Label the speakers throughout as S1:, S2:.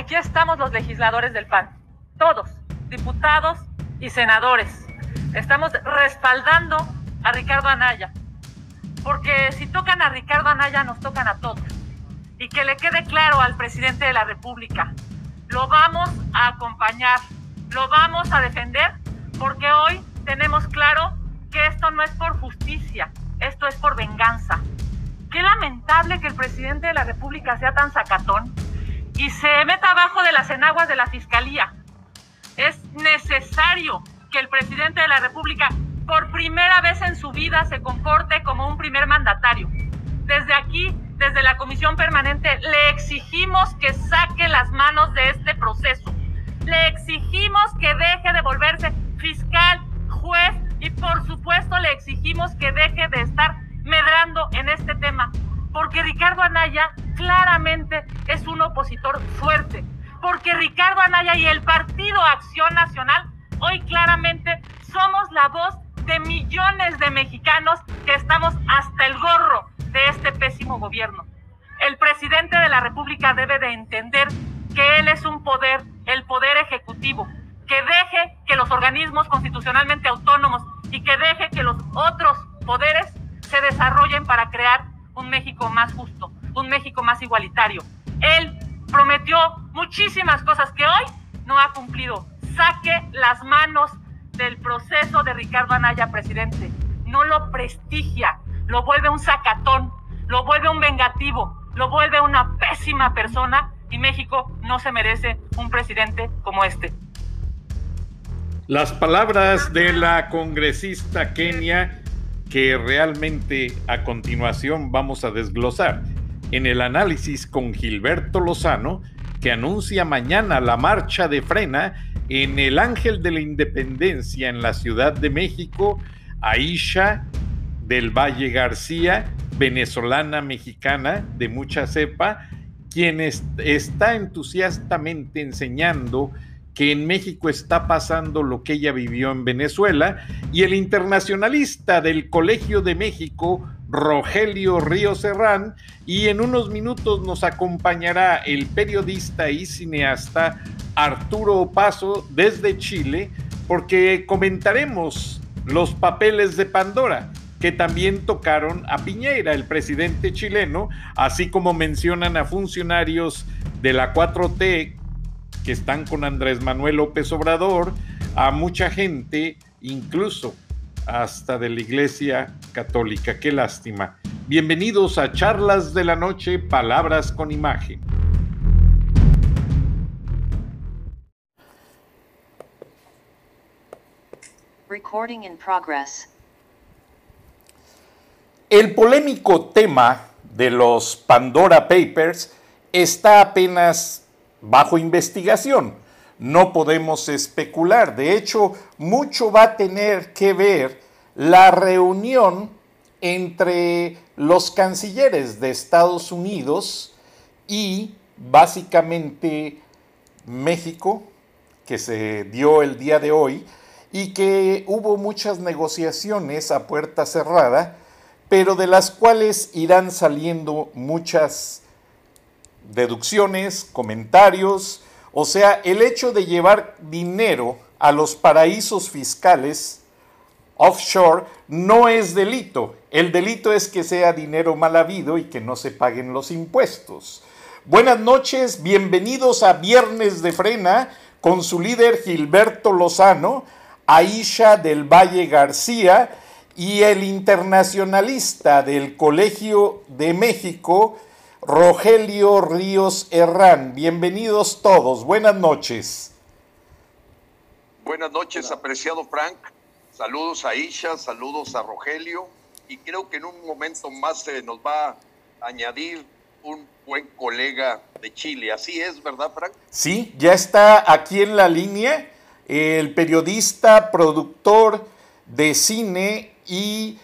S1: Aquí estamos los legisladores del PAN, todos, diputados y senadores. Estamos respaldando a Ricardo Anaya, porque si tocan a Ricardo Anaya, nos tocan a todos. Y que le quede claro al presidente de la República, lo vamos a acompañar, lo vamos a defender, porque hoy tenemos claro que esto no es por justicia, esto es por venganza. Qué lamentable que el presidente de la República sea tan sacatón y se meta abajo de las enaguas de la Fiscalía. Es necesario que el presidente de la República por primera vez en su vida se comporte como un primer mandatario. Desde aquí, desde la Comisión Permanente, le exigimos que saque las manos de este proceso. Le exigimos que deje de volverse fiscal, juez y por supuesto le exigimos que deje de estar medrando en este tema. Porque Ricardo Anaya claramente es un opositor fuerte, porque Ricardo Anaya y el Partido Acción Nacional hoy claramente somos la voz de millones de mexicanos que estamos hasta el gorro de este pésimo gobierno. El presidente de la República debe de entender que él es un poder, el poder ejecutivo, que deje que los organismos constitucionalmente autónomos y que deje que los otros poderes se desarrollen para crear un México más justo, un México más igualitario. Él prometió muchísimas cosas que hoy no ha cumplido. Saque las manos del proceso de Ricardo Anaya, presidente. No lo prestigia, lo vuelve un sacatón, lo vuelve un vengativo, lo vuelve una pésima persona y México no se merece un presidente como este.
S2: Las palabras de la congresista Kenia que realmente a continuación vamos a desglosar en el análisis con Gilberto Lozano, que anuncia mañana la marcha de frena en el Ángel de la Independencia en la Ciudad de México, Aisha del Valle García, venezolana mexicana de mucha cepa, quien está entusiastamente enseñando que en México está pasando lo que ella vivió en Venezuela, y el internacionalista del Colegio de México, Rogelio Río Serrán, y en unos minutos nos acompañará el periodista y cineasta Arturo Paso desde Chile, porque comentaremos los papeles de Pandora que también tocaron a Piñera, el presidente chileno, así como mencionan a funcionarios de la 4T que están con Andrés Manuel López Obrador, a mucha gente, incluso hasta de la Iglesia Católica. Qué lástima. Bienvenidos a Charlas de la Noche, Palabras con Imagen.
S3: Recording in progress.
S2: El polémico tema de los Pandora Papers está apenas bajo investigación. No podemos especular. De hecho, mucho va a tener que ver la reunión entre los cancilleres de Estados Unidos y básicamente México, que se dio el día de hoy, y que hubo muchas negociaciones a puerta cerrada, pero de las cuales irán saliendo muchas deducciones, comentarios, o sea, el hecho de llevar dinero a los paraísos fiscales offshore no es delito. El delito es que sea dinero mal habido y que no se paguen los impuestos. Buenas noches, bienvenidos a Viernes de Frena con su líder Gilberto Lozano, Aisha del Valle García y el internacionalista del Colegio de México, Rogelio Ríos Herrán. Bienvenidos todos, buenas noches.
S4: Buenas noches, apreciado Frank. Saludos a Isha, saludos a Rogelio. Y creo que en un momento más se nos va a añadir un buen colega de Chile. Así es, ¿verdad, Frank?
S2: Sí, ya está aquí en la línea el periodista, productor de cine y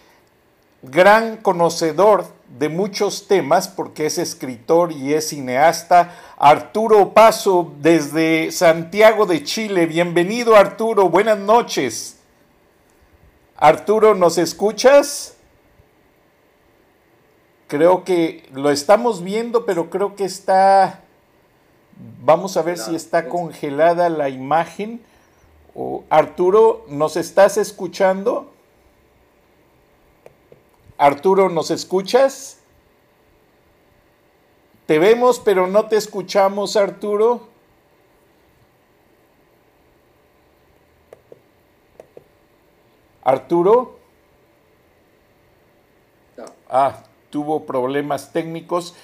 S2: gran conocedor de muchos temas, porque es escritor y es cineasta, Arturo Paso desde Santiago de Chile. Bienvenido Arturo, buenas noches. Arturo, ¿nos escuchas? Creo que lo estamos viendo, pero creo que está... Vamos a ver si está congelada la imagen. Arturo, ¿nos estás escuchando? Arturo, ¿nos escuchas? Te vemos, pero no te escuchamos, Arturo. Arturo. Ah, tuvo problemas técnicos.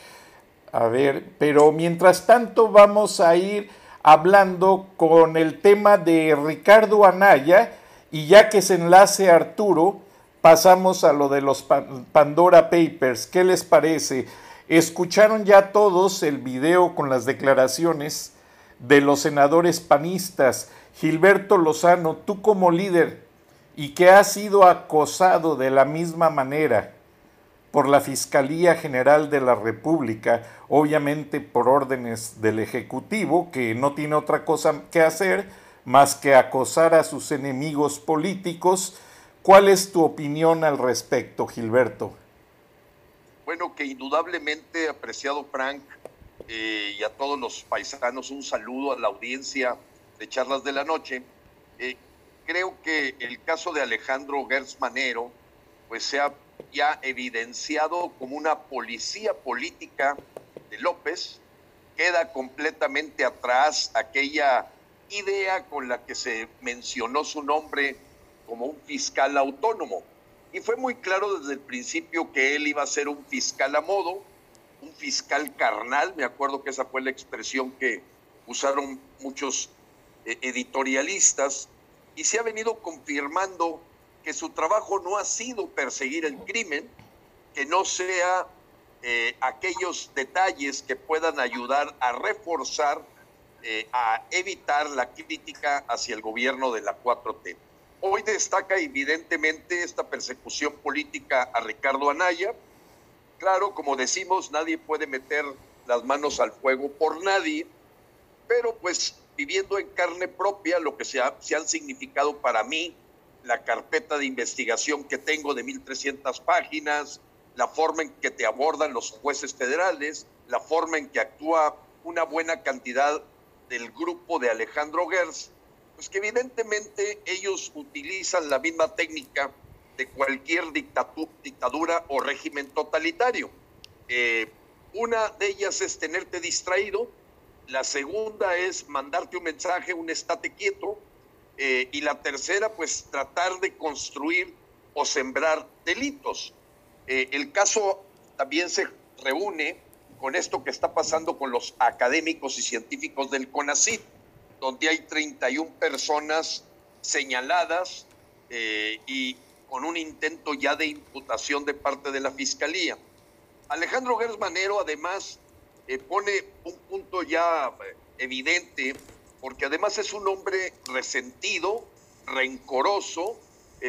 S2: A ver, pero mientras tanto vamos a ir hablando con el tema de Ricardo Anaya y ya que se enlace Arturo, pasamos a lo de los Pandora Papers. ¿Qué les parece? Escucharon ya todos el video con las declaraciones de los senadores panistas. Gilberto Lozano, tú como líder y que has sido acosado de la misma manera por la Fiscalía General de la República, obviamente por órdenes del Ejecutivo, que no tiene otra cosa que hacer más que acosar a sus enemigos políticos, ¿Cuál es tu opinión al respecto, Gilberto?
S4: Bueno, que indudablemente, apreciado Frank, eh, y a todos los paisanos, un saludo a la audiencia de Charlas de la Noche. Eh, creo que el caso de Alejandro Gertz Manero, pues se ha ya evidenciado como una policía política de López, queda completamente atrás aquella idea con la que se mencionó su nombre como un fiscal autónomo. Y fue muy claro desde el principio que él iba a ser un fiscal a modo, un fiscal carnal, me acuerdo que esa fue la expresión que usaron muchos eh, editorialistas, y se ha venido confirmando que su trabajo no ha sido perseguir el crimen, que no sea eh, aquellos detalles que puedan ayudar a reforzar, eh, a evitar la crítica hacia el gobierno de la 4T. Hoy destaca evidentemente esta persecución política a Ricardo Anaya. Claro, como decimos, nadie puede meter las manos al fuego por nadie, pero pues viviendo en carne propia lo que se, han significado para mí la carpeta de investigación que tengo de 1.300 páginas, la forma en que te abordan los jueces federales, la forma en que actúa una buena cantidad del grupo de Alejandro Gers, pues que evidentemente ellos utilizan la misma técnica de cualquier dictadura o régimen totalitario. Eh, una de ellas es tenerte distraído, la segunda es mandarte un mensaje, un estate quieto, eh, y la tercera, pues tratar de construir o sembrar delitos. Eh, el caso también se reúne con esto que está pasando con los académicos y científicos del CONACYT donde hay 31 personas señaladas eh, y con un intento ya de imputación de parte de la Fiscalía. Alejandro Gersmanero además eh, pone un punto ya eh, evidente, porque además es un hombre resentido, rencoroso,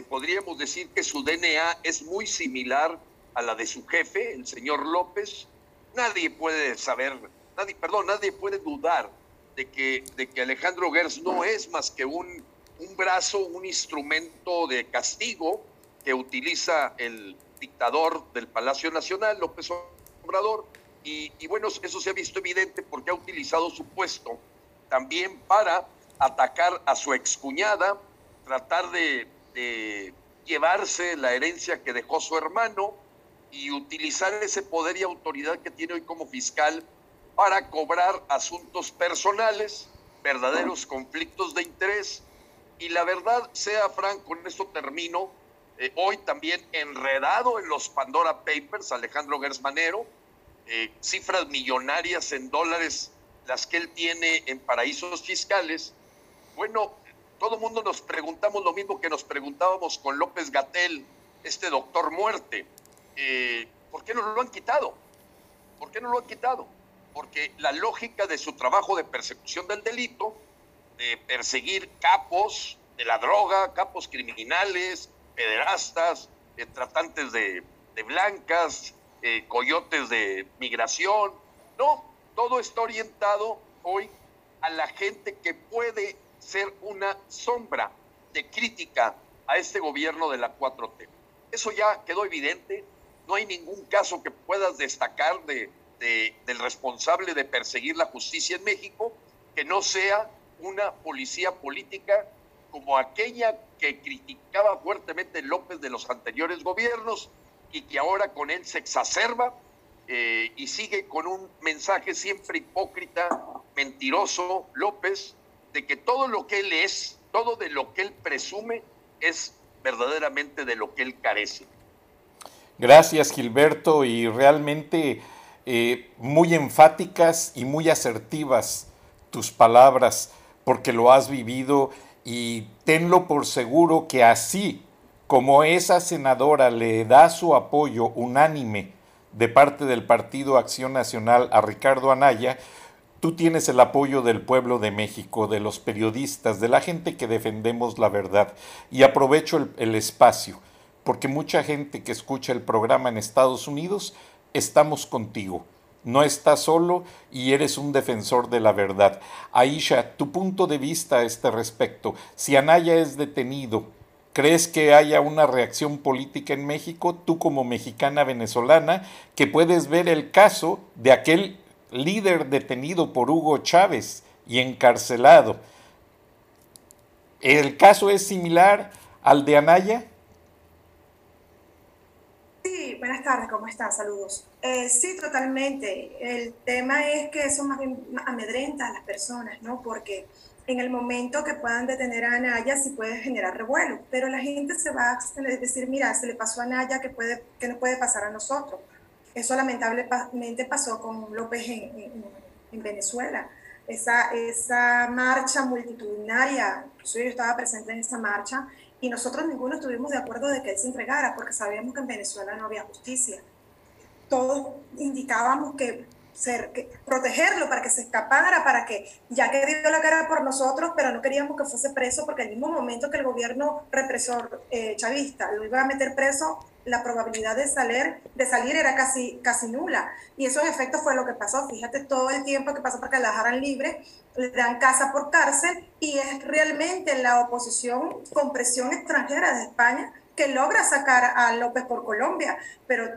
S4: podríamos decir que su DNA es muy similar a la de su jefe, el señor López. Nadie puede saber, perdón, nadie puede dudar de que, de que Alejandro Gers no es más que un, un brazo, un instrumento de castigo que utiliza el dictador del Palacio Nacional, López Obrador, y, bueno, eso se ha visto evidente porque ha utilizado su puesto también para atacar a su excuñada, tratar de llevarse la herencia que dejó su hermano y utilizar ese poder y autoridad que tiene hoy como fiscal para cobrar asuntos personales, verdaderos conflictos de interés. Y la verdad, sea franco, con esto termino, eh, hoy también enredado en los Pandora Papers, Alejandro Gersmanero, eh, cifras millonarias en dólares, las que él tiene en paraísos fiscales. Bueno, todo el mundo nos preguntamos lo mismo que nos preguntábamos con López Gatel, este doctor muerte. Eh, ¿Por qué no lo han quitado? ¿Por qué no lo han quitado? Porque la lógica de su trabajo de persecución del delito, de perseguir capos de la droga, capos criminales, pederastas, eh, tratantes de, blancas, eh, coyotes de migración. No, todo está orientado hoy a la gente que puede ser una sombra de crítica a este gobierno de la 4T. Eso ya quedó evidente. No hay ningún caso que puedas destacar de, del responsable de perseguir la justicia en México que no sea una policía política como aquella que criticaba fuertemente López de los anteriores gobiernos y que ahora con él se exacerba eh, y sigue con un mensaje siempre hipócrita, mentiroso, López, de que todo lo que él es, todo de lo que él presume, es verdaderamente de lo que él carece.
S2: Gracias, Gilberto, y realmente eh, muy enfáticas y muy asertivas tus palabras, porque lo has vivido y tenlo por seguro que así como esa senadora le da su apoyo unánime de parte del Partido Acción Nacional a Ricardo Anaya, tú tienes el apoyo del pueblo de México, de los periodistas, de la gente que defendemos la verdad. Y aprovecho el, el espacio, porque mucha gente que escucha el programa en Estados Unidos, estamos contigo no estás solo y eres un defensor de la verdad. Aisha, tu punto de vista a este respecto. Si Anaya es detenido, ¿crees que haya una reacción política en México, tú como mexicana venezolana, que puedes ver el caso de aquel líder detenido por Hugo Chávez y encarcelado? ¿El caso es similar al de Anaya?
S5: Buenas tardes, ¿cómo están? Saludos. Eh, sí, totalmente. El tema es que eso más bien amedrenta a las personas, ¿no? Porque en el momento que puedan detener a Anaya sí puede generar revuelo, pero la gente se va a decir, mira, se le pasó a Anaya, que, puede, que no puede pasar a nosotros. Eso lamentablemente pasó con López en, en, Venezuela. Esa, esa marcha multitudinaria, yo estaba presente en esa marcha, y nosotros ninguno estuvimos de acuerdo de que él se entregara, porque sabíamos que en Venezuela no había justicia. Todos indicábamos que, ser, que protegerlo para que se escapara, para que, ya que dio la cara por nosotros, pero no queríamos que fuese preso, porque al mismo momento que el gobierno represor eh, chavista lo iba a meter preso, la probabilidad de salir, de salir era casi, casi nula. Y eso en efecto fue lo que pasó. Fíjate todo el tiempo que pasó para que la dejaran libre, le dan casa por cárcel y es realmente la oposición con presión extranjera de España que logra sacar a López por Colombia. Pero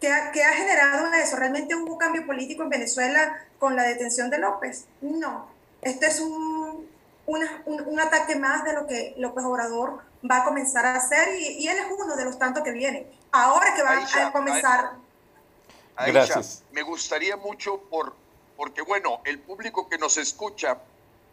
S5: ¿qué ha, qué ha generado eso? ¿Realmente hubo cambio político en Venezuela con la detención de López? No. Este es un, un, un ataque más de lo que López Obrador va a comenzar a hacer y, él es uno de los tantos que vienen. Ahora que va a comenzar.
S4: Gracias. Me gustaría mucho por, porque bueno, el público que nos escucha,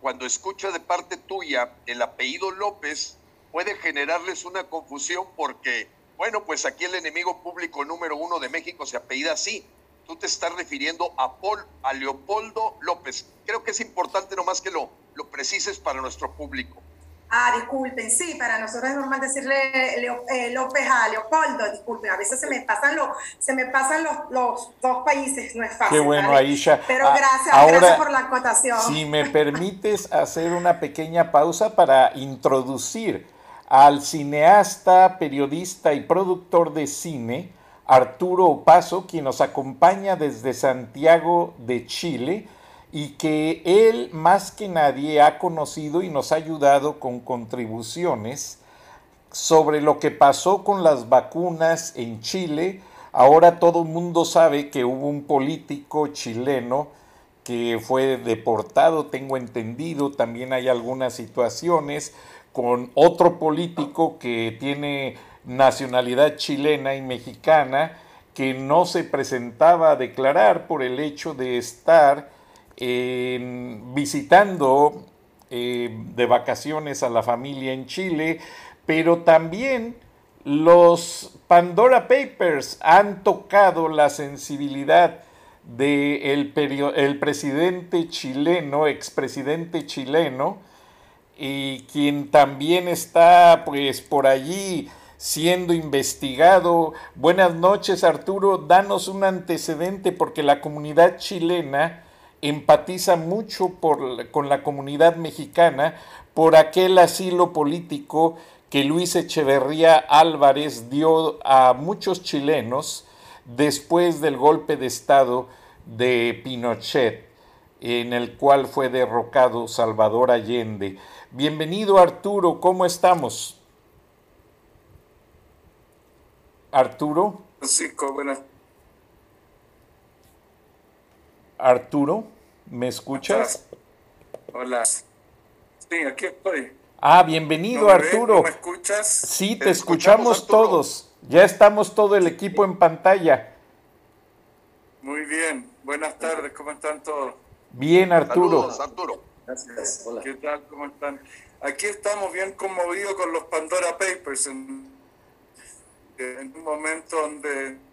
S4: cuando escucha de parte tuya el apellido López, puede generarles una confusión porque, bueno, pues aquí el enemigo público número uno de México se apellida así. Tú te estás refiriendo a, Paul, a Leopoldo López. Creo que es importante nomás que lo, lo precises para nuestro público.
S5: Ah, disculpen, sí, para nosotros es normal decirle eh, López a Leopoldo, disculpen, a veces se me pasan los, se me pasan los, los dos países, no es fácil.
S2: Qué bueno, Aisha.
S5: Pero ah, gracias, gracias por la acotación.
S2: Si me permites hacer una pequeña pausa para introducir al cineasta, periodista y productor de cine, Arturo Paso, quien nos acompaña desde Santiago de Chile y que él más que nadie ha conocido y nos ha ayudado con contribuciones sobre lo que pasó con las vacunas en Chile. Ahora todo el mundo sabe que hubo un político chileno que fue deportado, tengo entendido, también hay algunas situaciones con otro político que tiene nacionalidad chilena y mexicana, que no se presentaba a declarar por el hecho de estar visitando eh, de vacaciones a la familia en Chile, pero también los Pandora Papers han tocado la sensibilidad del de el presidente chileno, expresidente chileno, y quien también está pues por allí siendo investigado. Buenas noches Arturo, danos un antecedente porque la comunidad chilena empatiza mucho con la comunidad mexicana por aquel asilo político que Luis Echeverría Álvarez dio a muchos chilenos después del golpe de Estado de Pinochet, en el cual fue derrocado Salvador Allende. Bienvenido Arturo, ¿cómo estamos? Arturo.
S6: Francisco, buenas.
S2: Arturo, ¿me escuchas?
S6: Hola. Sí, aquí estoy.
S2: Ah, bienvenido Arturo.
S6: ¿Me escuchas?
S2: Sí, te, escuchamos, todos. Ya estamos todo el equipo en pantalla.
S6: Muy bien. Buenas tardes, ¿cómo están todos?
S2: Bien, Arturo.
S4: Saludos, Arturo.
S6: Gracias. Hola. ¿Qué tal? ¿Cómo están? Aquí estamos bien conmovidos con los Pandora Papers en, en un momento donde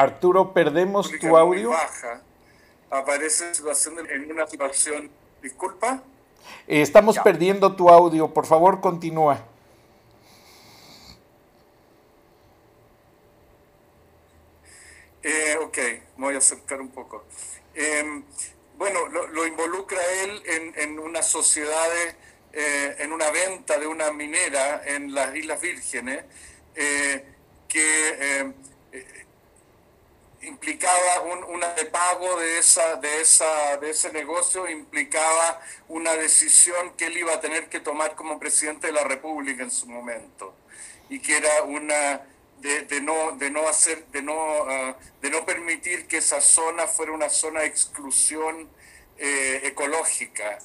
S2: Arturo, perdemos tu audio.
S6: Baja, aparece situación en una situación. Disculpa.
S2: Eh, estamos perdiendo tu audio. Por favor, continúa.
S6: Eh, ok, me voy a acercar un poco. Em, bueno, lo, involucra él en, en unas sociedades, eh, en una venta de una minera en las Islas Vírgenes, eh, que implicaba un, una de pago de, esa, de, esa, de ese negocio, implicaba una decisión que él iba a tener que tomar como presidente de la República en su momento, y que era una de, no, de no hacer, de no, ah, de no permitir que esa zona fuera una zona de exclusión eh, ecológica.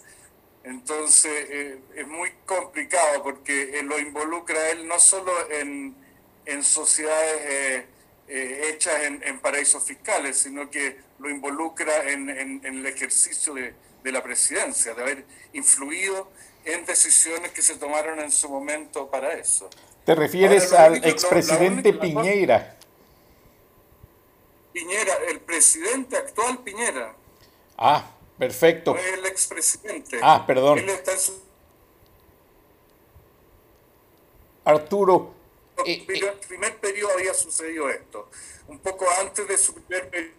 S6: Entonces eh, es muy complicado porque eh, lo involucra él no solo en, en sociedades hechas en, en, paraísos fiscales, sino que lo involucra en, en el ejercicio de, de la presidencia, de haber influido en decisiones que se tomaron en su momento para eso.
S2: ¿Te refieres al expresidente Piñera?
S6: Piñera, el presidente actual Piñera.
S2: Ah, perfecto.
S6: No el expresidente.
S2: Ah, perdón. Él está en su...
S6: Arturo. En el eh, primer periodo había sucedido esto. Un poco antes de su primer periodo.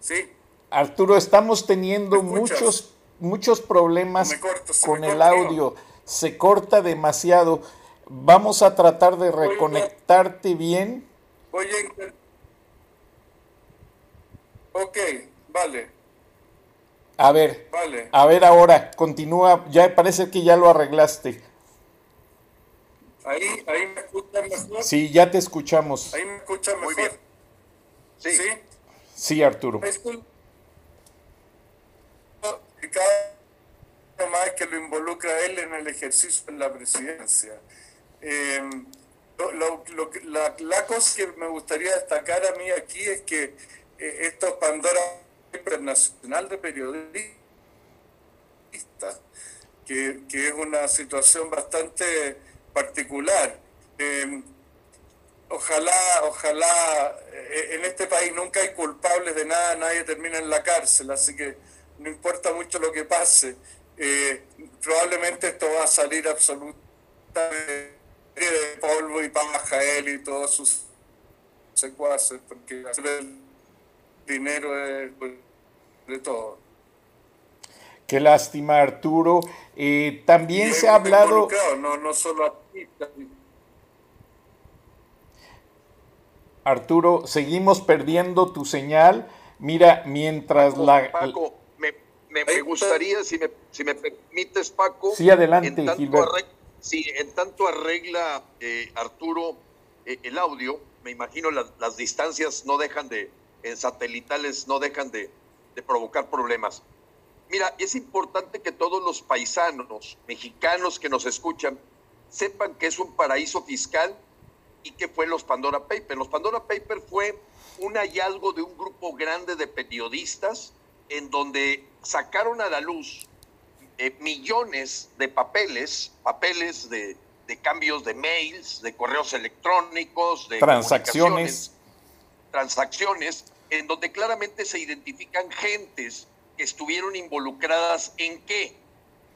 S2: ¿Sí? Arturo, estamos teniendo muchos muchos problemas con el audio. Se corta demasiado. Vamos a tratar de reconectarte bien.
S6: Voy a Ok, vale.
S2: A ver, vale. a ver ahora, continúa, ya parece que ya lo arreglaste.
S6: Ahí, ahí me escuchan mejor.
S2: Sí, ya te escuchamos.
S6: Ahí me escuchan mejor. Muy bien.
S2: Sí. Sí, sí Arturo
S6: cada más que lo involucra él en el ejercicio de la presidencia. Eh, la, cosa que me gustaría destacar a mí aquí es que eh, estos Pandora Internacional de Periodistas, que, que, es una situación bastante particular. Eh, ojalá, ojalá, en este país nunca hay culpables de nada, nadie termina en la cárcel, así que no importa mucho lo que pase, eh, probablemente esto va a salir absolutamente de polvo y paja él y todos sus secuaces, porque el dinero es de todo.
S2: Qué lástima, Arturo. Eh, también se ha hablado...
S6: No, no solo
S2: Arturo, seguimos perdiendo tu señal. Mira, mientras la
S4: me, gustaría, si me, si me permites, Paco.
S2: Sí, adelante,
S4: en tanto arregla, sí, en tanto arregla eh, Arturo eh, el audio, me imagino las distancias no dejan de, en satelitales no dejan de, provocar problemas. Mira, es importante que todos los paisanos mexicanos que nos escuchan sepan que es un paraíso fiscal y que fue los Pandora Papers. Los Pandora Papers fue un hallazgo de un grupo grande de periodistas en donde sacaron a la luz eh, millones de papeles, papeles de, de, cambios de mails, de correos electrónicos, de
S2: transacciones.
S4: Transacciones, en donde claramente se identifican gentes que estuvieron involucradas en qué?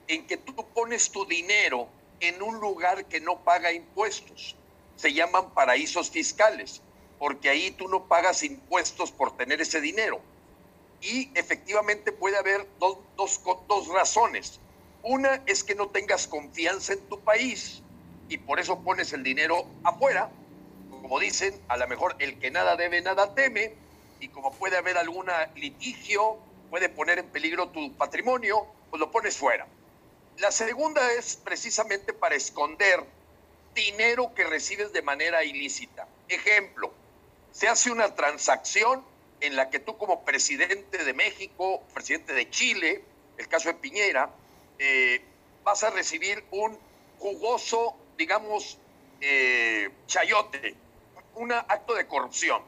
S4: En que tú pones tu dinero en un lugar que no paga impuestos. Se llaman paraísos fiscales, porque ahí tú no pagas impuestos por tener ese dinero. Y efectivamente puede haber dos, dos, dos razones. Una es que no tengas confianza en tu país y por eso pones el dinero afuera. Como dicen, a lo mejor el que nada debe, nada teme. Y como puede haber algún litigio puede poner en peligro tu patrimonio, pues lo pones fuera. La segunda es precisamente para esconder dinero que recibes de manera ilícita. Ejemplo, se hace una transacción en la que tú como presidente de México, presidente de Chile, el caso de Piñera, eh, vas a recibir un jugoso, digamos, eh, chayote, un acto de corrupción.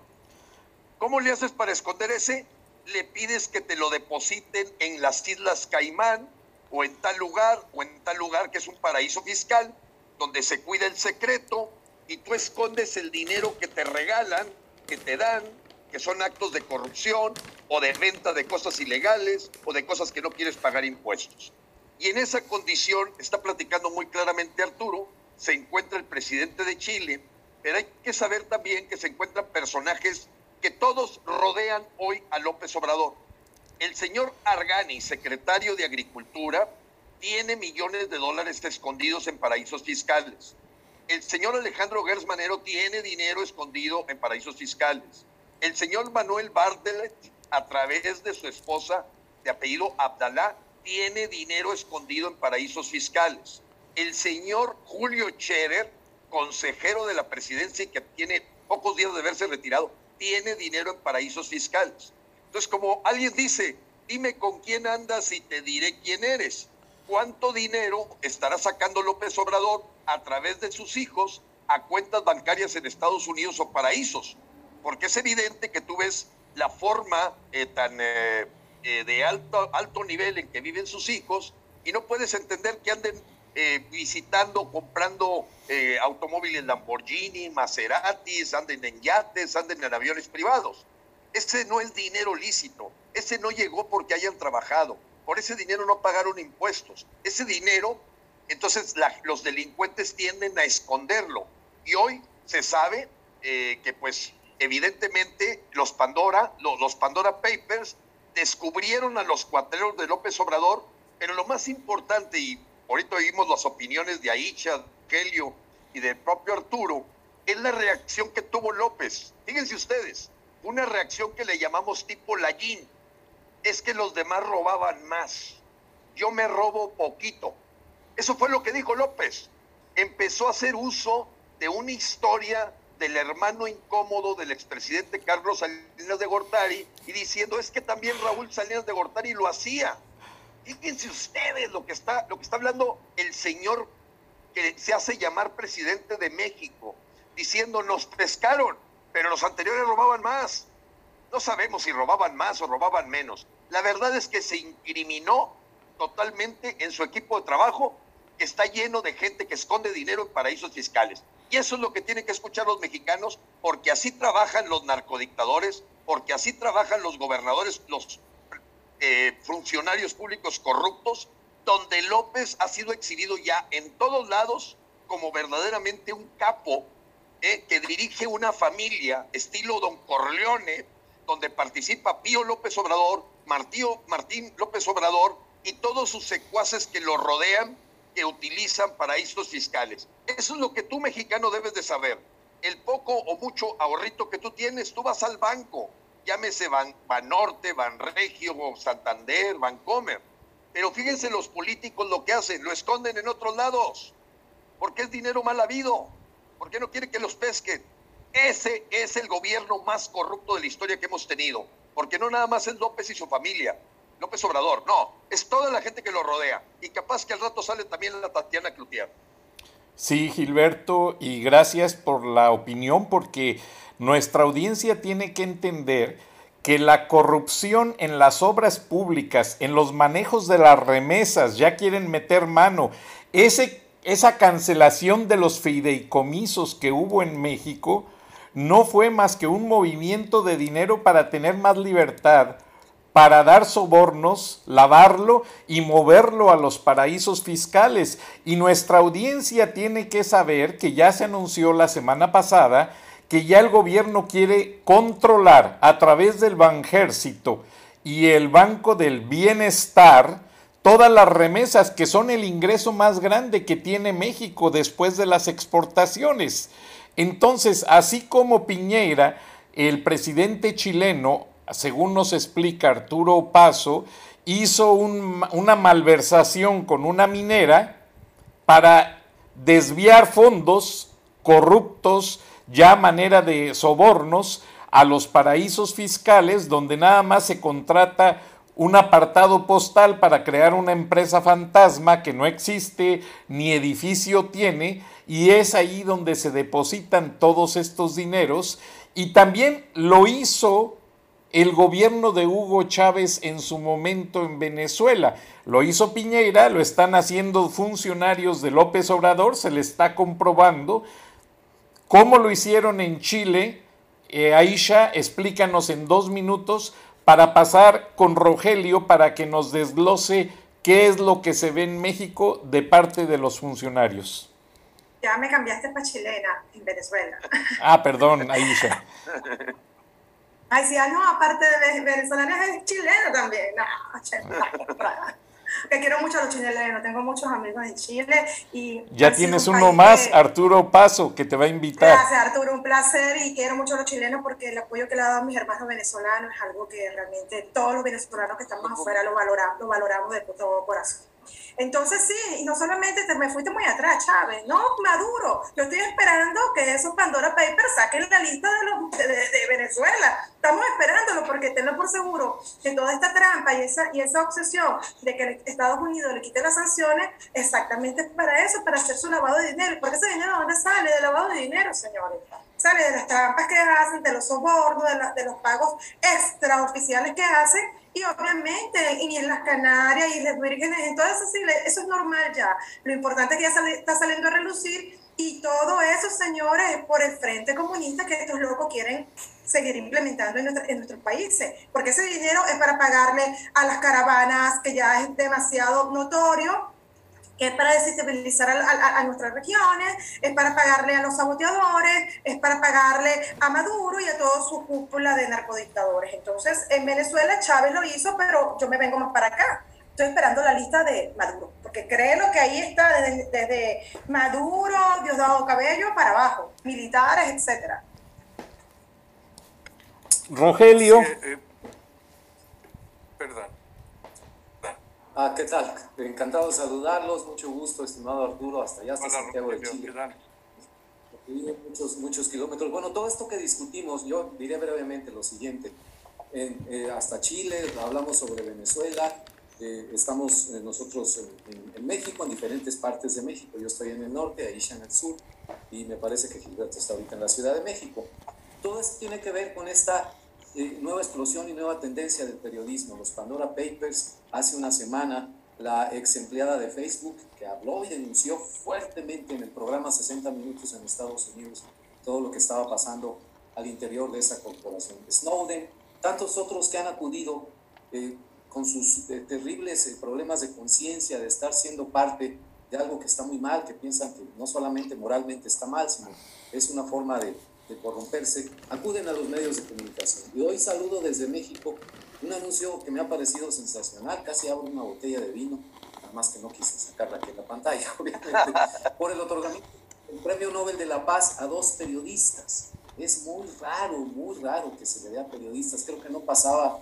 S4: ¿Cómo le haces para esconder ese? le pides que te lo depositen en las Islas Caimán o en tal lugar o en tal lugar que es un paraíso fiscal donde se cuida el secreto y tú escondes el dinero que te regalan, que te dan, que son actos de corrupción o de venta de cosas ilegales o de cosas que no quieres pagar impuestos. Y en esa condición, está platicando muy claramente Arturo, se encuentra el presidente de Chile, pero hay que saber también que se encuentran personajes que todos rodean hoy a López Obrador. El señor Argani, secretario de Agricultura, tiene millones de dólares escondidos en paraísos fiscales. El señor Alejandro Gersmanero tiene dinero escondido en paraísos fiscales. El señor Manuel Bartlett, a través de su esposa de apellido Abdalá, tiene dinero escondido en paraísos fiscales. El señor Julio Scherer, consejero de la presidencia y que tiene pocos días de haberse retirado, tiene dinero en paraísos fiscales. Entonces, como alguien dice, dime con quién andas y te diré quién eres. ¿Cuánto dinero estará sacando López Obrador a través de sus hijos a cuentas bancarias en Estados Unidos o paraísos? Porque es evidente que tú ves la forma eh, tan eh, eh, de alto, alto nivel en que viven sus hijos y no puedes entender que anden eh, visitando, comprando eh, automóviles Lamborghini, Maseratis, anden en yates, anden en aviones privados. Ese no es dinero lícito, ese no llegó porque hayan trabajado, por ese dinero no pagaron impuestos. Ese dinero, entonces los delincuentes tienden a esconderlo. Y hoy se sabe eh, que pues evidentemente los Pandora, los, los Pandora Papers descubrieron a los cuatreros de López Obrador, pero lo más importante y ahorita oímos las opiniones de Aicha, Kelio y del propio Arturo, es la reacción que tuvo López. Fíjense ustedes, una reacción que le llamamos tipo Lallín. Es que los demás robaban más. Yo me robo poquito. Eso fue lo que dijo López. Empezó a hacer uso de una historia del hermano incómodo del expresidente Carlos Salinas de Gortari y diciendo es que también Raúl Salinas de Gortari lo hacía. Fíjense ustedes lo que está, lo que está hablando el señor que se hace llamar presidente de México, diciendo nos pescaron, pero los anteriores robaban más. No sabemos si robaban más o robaban menos. La verdad es que se incriminó totalmente en su equipo de trabajo, que está lleno de gente que esconde dinero en paraísos fiscales. Y eso es lo que tienen que escuchar los mexicanos, porque así trabajan los narcodictadores, porque así trabajan los gobernadores, los funcionarios públicos corruptos, donde López ha sido exhibido ya en todos lados como verdaderamente un capo eh, que dirige una familia estilo Don Corleone, donde participa Pío López Obrador, Martío, Martín López Obrador y todos sus secuaces que lo rodean, que utilizan paraísos fiscales. Eso es lo que tú mexicano debes de saber. El poco o mucho ahorrito que tú tienes, tú vas al banco, llámese Ban, Banorte, Banregio, Santander, Bancomer. Pero fíjense los políticos lo que hacen, lo esconden en otros lados, porque es dinero mal habido, porque no quiere que los pesquen. Ese es el gobierno más corrupto de la historia que hemos tenido, porque no nada más es López y su familia, López Obrador, no, es toda la gente que lo rodea. Y capaz que al rato sale también la Tatiana Cloutier.
S2: Sí, Gilberto, y gracias por la opinión, porque nuestra audiencia tiene que entender que la corrupción en las obras públicas, en los manejos de las remesas, ya quieren meter mano. Ese, esa cancelación de los fideicomisos que hubo en México no fue más que un movimiento de dinero para tener más libertad, para dar sobornos, lavarlo y moverlo a los paraísos fiscales. Y nuestra audiencia tiene que saber que ya se anunció la semana pasada que ya el gobierno quiere controlar a través del Banjército y el Banco del Bienestar todas las remesas que son el ingreso más grande que tiene México después de las exportaciones. Entonces, así como Piñera, el presidente chileno, según nos explica Arturo Paso, hizo una malversación con una minera para desviar fondos corruptos ya manera de sobornos a los paraísos fiscales donde nada más se contrata un apartado postal para crear una empresa fantasma que no existe ni edificio tiene y es ahí donde se depositan todos estos dineros y también lo hizo el gobierno de Hugo Chávez en su momento en Venezuela. Lo hizo Piñera, lo están haciendo funcionarios de López Obrador, se le está comprobando ¿Cómo lo hicieron en Chile? Eh, Aisha, explícanos en dos minutos para pasar con Rogelio para que nos desglose qué es lo que se ve en México de parte de los funcionarios.
S5: Ya me cambiaste para chilena en Venezuela.
S2: Ah, perdón, Aisha.
S5: Ay, sí, ah, no, aparte de venezolana es chileno también. No, que quiero mucho a los chilenos, tengo muchos amigos en Chile y...
S2: Ya tienes uno más, Arturo Paso, que te va a invitar.
S5: Gracias, Arturo, un placer y quiero mucho a los chilenos porque el apoyo que le ha dado a mis hermanos venezolanos es algo que realmente todos los venezolanos que estamos afuera lo valoramos, lo valoramos de todo corazón. Entonces sí, y no solamente te me fuiste muy atrás, Chávez, no, Maduro, yo estoy esperando que esos Pandora Papers saquen la lista de, los, de, Venezuela, estamos esperándolo porque tenlo por seguro que toda esta trampa y esa, y esa obsesión de que Estados Unidos le quite las sanciones, exactamente para eso, para hacer su lavado de dinero, porque ese dinero dónde sale? De lavado de dinero, señores. Sale de las trampas que hacen, de los sobornos, de, de los pagos extraoficiales que hacen y obviamente, y en las Canarias y las Vírgenes, entonces eso es normal ya. Lo importante es que ya está saliendo a relucir y todo eso, señores, por el Frente Comunista que estos locos quieren seguir implementando en, en nuestros países. Porque ese dinero es para pagarle a las caravanas, que ya es demasiado notorio, es para desestabilizar a, nuestras regiones, es para pagarle a los saboteadores, es para pagarle a Maduro y a toda su cúpula de narcodictadores. Entonces, en Venezuela Chávez lo hizo, pero yo me vengo más para acá. Estoy esperando la lista de Maduro, porque creo que ahí está desde, Maduro, Diosdado Cabello para abajo, militares, etcétera.
S2: Rogelio.
S6: Eh, perdón.
S7: Ah, ¿qué tal? Encantado de saludarlos, mucho gusto, estimado Arturo, hasta allá, hasta Santiago de Chile. Muchos, muchos kilómetros. Bueno, todo esto que discutimos, yo diré brevemente lo siguiente. Eh, hasta Chile, hablamos sobre Venezuela, eh, estamos eh, nosotros en, México, en diferentes partes de México. Yo estoy en el norte, Aisha en el sur, y me parece que Gilberto está ahorita en la Ciudad de México. Todo esto tiene que ver con esta nueva explosión y nueva tendencia del periodismo. Los Pandora Papers, hace una semana, la ex empleada de Facebook que habló y denunció fuertemente en el programa 60 Minutos en Estados Unidos todo lo que estaba pasando al interior de esa corporación. Snowden, tantos otros que han acudido eh, con sus eh, terribles eh, problemas de conciencia, de estar siendo parte de algo que está muy mal, que piensan que no solamente moralmente está mal, sino es una forma de de corromperse, acuden a los medios de comunicación. Y hoy saludo desde México un anuncio que me ha parecido sensacional, casi abro una botella de vino, nada más que no quise sacarla aquí en la pantalla, obviamente, por el otorgamiento del Premio Nobel de la Paz a dos periodistas. Es muy raro, muy raro que se le dé a periodistas, creo que no pasaba,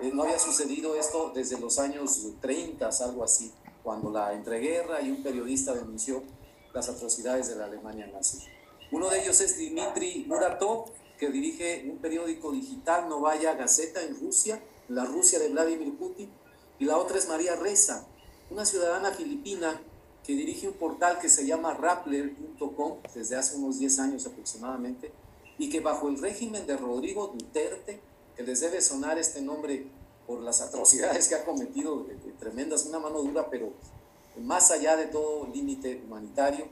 S7: eh, no había sucedido esto desde los años 30, algo así, cuando la entreguerra y un periodista denunció las atrocidades de la Alemania nazi. Uno de ellos es Dmitry Muratov, que dirige un periódico digital, Novaya Gazeta, en Rusia, la Rusia de Vladimir Putin, Y la otra es María Reza, una ciudadana filipina que dirige un portal que se llama Rappler.com desde hace unos 10 años aproximadamente y que bajo el régimen de Rodrigo Duterte, que les debe sonar este nombre por las atrocidades que ha cometido, tremendas, una mano dura, pero más allá de todo límite humanitario,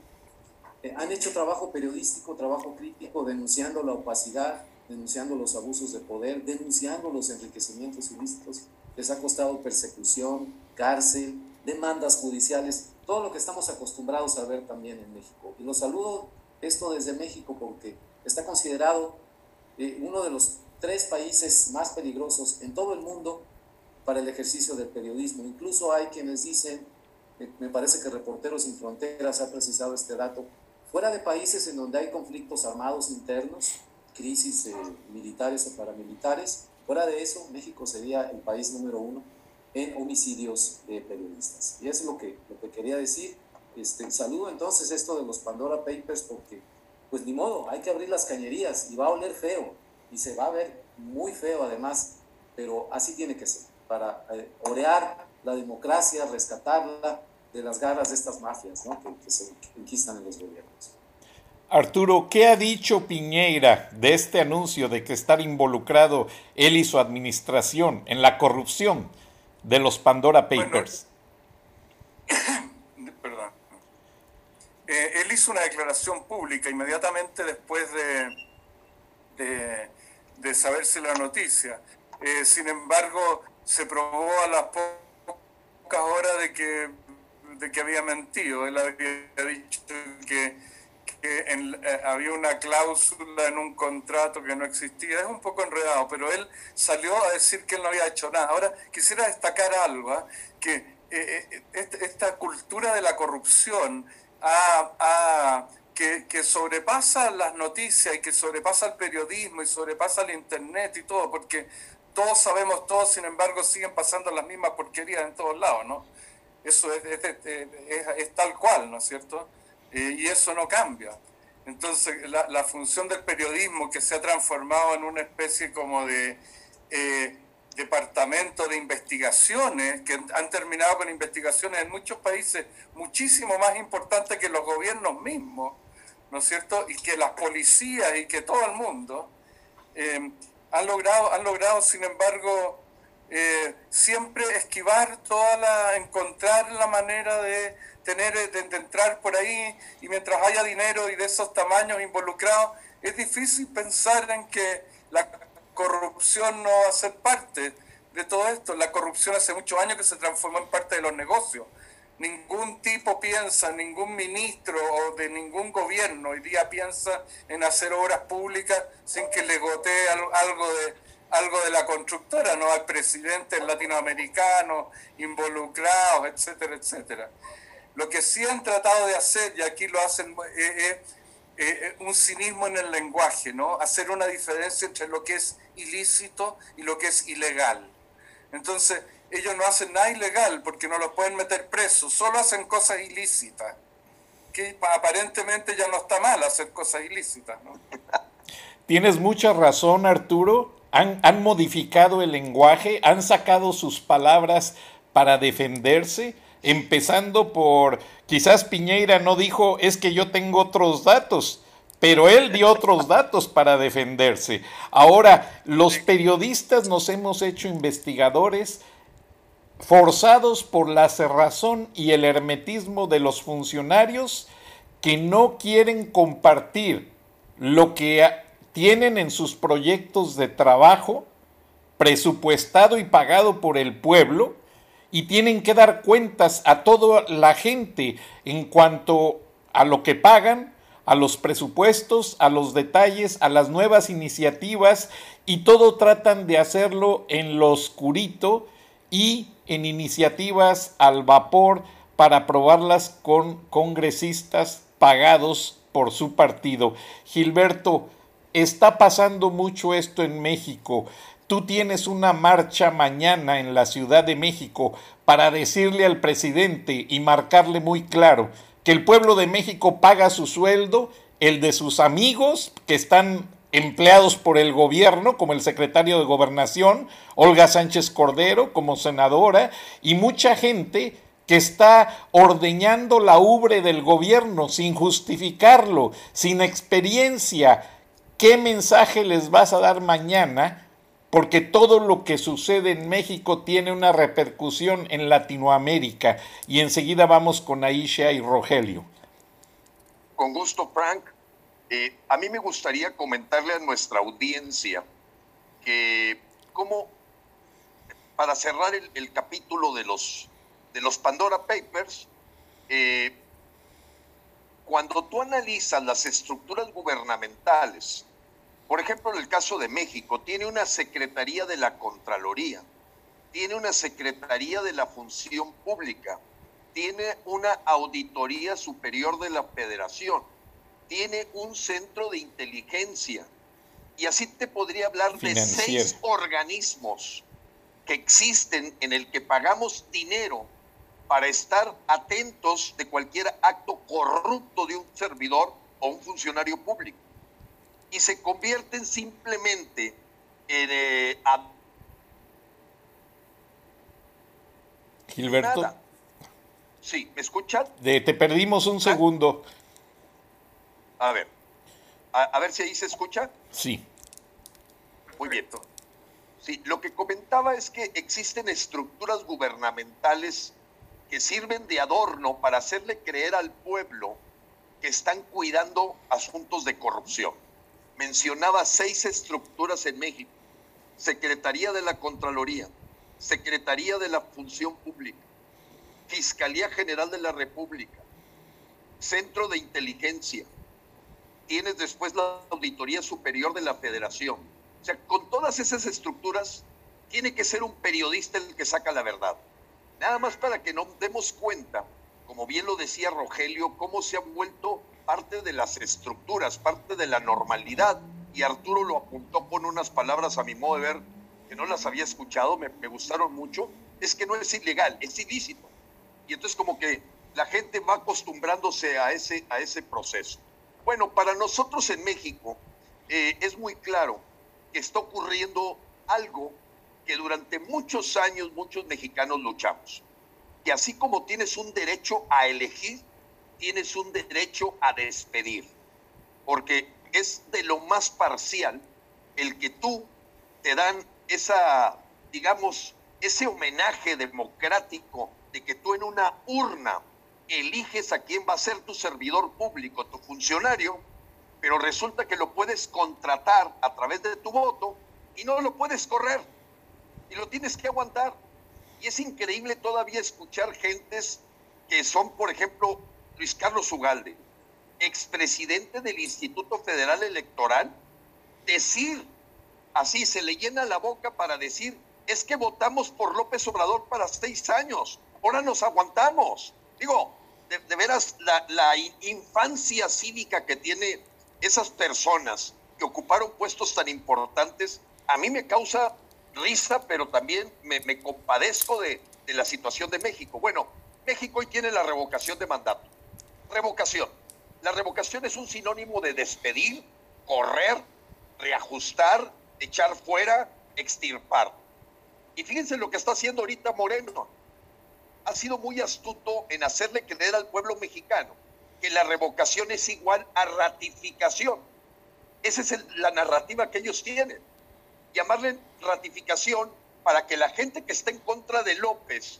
S7: eh, han hecho trabajo periodístico, trabajo crítico, denunciando la opacidad, denunciando los abusos de poder, denunciando los enriquecimientos ilícitos. Les ha costado persecución, cárcel, demandas judiciales, todo lo que estamos acostumbrados a ver también en México. Y lo saludo esto desde México porque está considerado eh, uno de los tres países más peligrosos en todo el mundo para el ejercicio del periodismo. Incluso hay quienes dicen, me parece que Reporteros Sin Fronteras ha precisado este dato, fuera de países en donde hay conflictos armados internos, crisis eh, militares o paramilitares, fuera de eso, México sería el país número uno en homicidios de periodistas. Y es lo que, lo que quería decir. Este, saludo entonces esto de los Pandora Papers porque, pues ni modo, hay que abrir las cañerías y va a oler feo y se va a ver muy feo además, pero así tiene que ser, para eh, orear la democracia, rescatarla de las garras de estas mafias ¿no? que, que se enquistan en los gobiernos.
S2: Arturo, ¿qué ha dicho Piñeira de este anuncio de que estar involucrado él y su administración en la corrupción de los Pandora Papers.
S6: perdón. Eh, él hizo una declaración pública inmediatamente después de, de, de saberse la noticia. Eh, sin embargo, se probó a las pocas horas de que, de que había mentido. Él había dicho que eh, había una cláusula en un contrato que no existía. Es un poco enredado, pero él salió a decir que él no había hecho nada. Ahora, quisiera destacar algo, ¿ah? que eh, eh, este, esta cultura de la corrupción que, que, sobrepasa las noticias y que sobrepasa el periodismo y sobrepasa el internet y todo, porque todos sabemos todo, sin embargo siguen pasando las mismas porquerías en todos lados, ¿no? Eso es, es, es tal cual, ¿no es cierto? Eh, y eso no cambia. Entonces, la, la, función del periodismo que se ha transformado en una especie como de eh, departamento de investigaciones, que han terminado con investigaciones en muchos países muchísimo más importantes que los gobiernos mismos, ¿no es cierto? Y que las policías y que todo el mundo, eh, han, logrado, han logrado, sin embargo, siempre esquivar toda la, encontrar la manera de tener, eh, de, entrar por ahí y mientras haya dinero y de esos tamaños involucrados, es difícil pensar en que la corrupción no va a ser parte de todo esto. La corrupción hace muchos años que se transformó en parte de los negocios. Ningún tipo piensa, ningún ministro o de ningún gobierno hoy día piensa en hacer obras públicas sin que le gotee algo de, algo de la constructora, no hay presidentes latinoamericanos involucrados, etcétera, etcétera. Lo que sí han tratado de hacer, y aquí lo hacen, es eh, eh, eh, un cinismo en el lenguaje, ¿no? Hacer una diferencia entre lo que es ilícito y lo que es ilegal. Entonces, ellos no hacen nada ilegal porque no los pueden meter presos, solo hacen cosas ilícitas. Que aparentemente ya no está mal hacer cosas ilícitas.
S2: Tienes mucha razón, Arturo. Han, modificado el lenguaje, han sacado sus palabras para defenderse empezando por, quizás Piñeira no dijo, es que yo tengo otros datos, pero él dio otros datos para defenderse. Ahora, los periodistas nos hemos hecho investigadores forzados por la cerrazón y el hermetismo de los funcionarios que no quieren compartir lo que tienen en sus proyectos de trabajo, presupuestado y pagado por el pueblo, y tienen que dar cuentas a toda la gente en cuanto a lo que pagan, a los presupuestos, a los detalles, a las nuevas iniciativas y todo tratan de hacerlo en lo oscurito y en iniciativas al vapor para aprobarlas con congresistas pagados por su partido. Gilberto, está pasando mucho esto en México tú tienes una marcha mañana en la Ciudad de México para decirle al presidente y marcarle muy claro que el pueblo de México paga su sueldo, el de sus amigos que están empleados por el gobierno, como el secretario de Gobernación, Olga Sánchez Cordero, como senadora, y mucha gente que está ordeñando la ubre del gobierno sin justificarlo, sin experiencia. ¿Qué mensaje les vas a dar mañana? Porque todo lo que sucede en México tiene una repercusión en Latinoamérica. Y enseguida vamos con Aisha y Rogelio.
S4: Con gusto, Frank. Eh, a mí me gustaría comentarle a nuestra audiencia que como para cerrar el, capítulo de los, de los Pandora Papers, eh, cuando tú analizas las estructuras gubernamentales, por ejemplo, en el caso de México, tiene una Secretaría de la Contraloría, tiene una Secretaría de la Función Pública, tiene una Auditoría Superior de la Federación, tiene un centro de inteligencia. Y así te podría hablar de seis organismos que existen en el que pagamos dinero para estar atentos de cualquier acto corrupto de un servidor o un funcionario público. Y se convierten simplemente en... Eh,
S2: Gilberto.
S4: Sí, ¿me escuchan?
S2: De, te perdimos un segundo.
S4: A ver, a, ver si ahí se escucha.
S2: Sí.
S4: Muy bien. Sí, lo que comentaba es que existen estructuras gubernamentales que sirven de adorno para hacerle creer al pueblo que están cuidando asuntos de corrupción. Mencionaba seis estructuras en México. Secretaría de la Contraloría, Secretaría de la Función Pública, Fiscalía General de la República, Centro de Inteligencia, tienes después la Auditoría Superior de la Federación. O sea, con todas esas estructuras, tiene que ser un periodista el que saca la verdad. Nada más para que nos demos cuenta, como bien lo decía Rogelio, cómo se ha vuelto parte de las estructuras, parte de la normalidad. Y Arturo lo apuntó con unas palabras a mi modo de ver que no las había escuchado, me, gustaron mucho. Es que no es ilegal, es ilícito. Y entonces como que la gente va acostumbrándose a ese, a ese proceso. Bueno, para nosotros en México eh, es muy claro que está ocurriendo algo que durante muchos años muchos mexicanos luchamos. Que así como tienes un derecho a elegir, tienes un derecho a despedir. Porque es de lo más parcial el que tú te dan esa, digamos, ese homenaje democrático de que tú en una urna eliges a quién va a ser tu servidor público, tu funcionario, pero resulta que lo puedes contratar a través de tu voto y no lo puedes correr y lo tienes que aguantar. Y es increíble todavía escuchar gentes que son, por ejemplo, Luis Carlos Ugalde, expresidente del Instituto Federal Electoral, decir, así se le llena la boca para decir, es que votamos por López Obrador para seis años, ahora nos aguantamos. Digo, de, veras la, infancia cívica que tiene esas personas que ocuparon puestos tan importantes, a mí me causa risa, pero también me, compadezco de, de, la situación de México. Bueno, México hoy tiene la revocación de mandato. Revocación. La revocación es un sinónimo de despedir, correr, reajustar, echar fuera, extirpar. Y fíjense lo que está haciendo ahorita Moreno ha sido muy astuto en hacerle creer al pueblo mexicano que la revocación es igual a ratificación. Esa es la narrativa que ellos tienen. Llamarle ratificación para que la gente que está en contra de López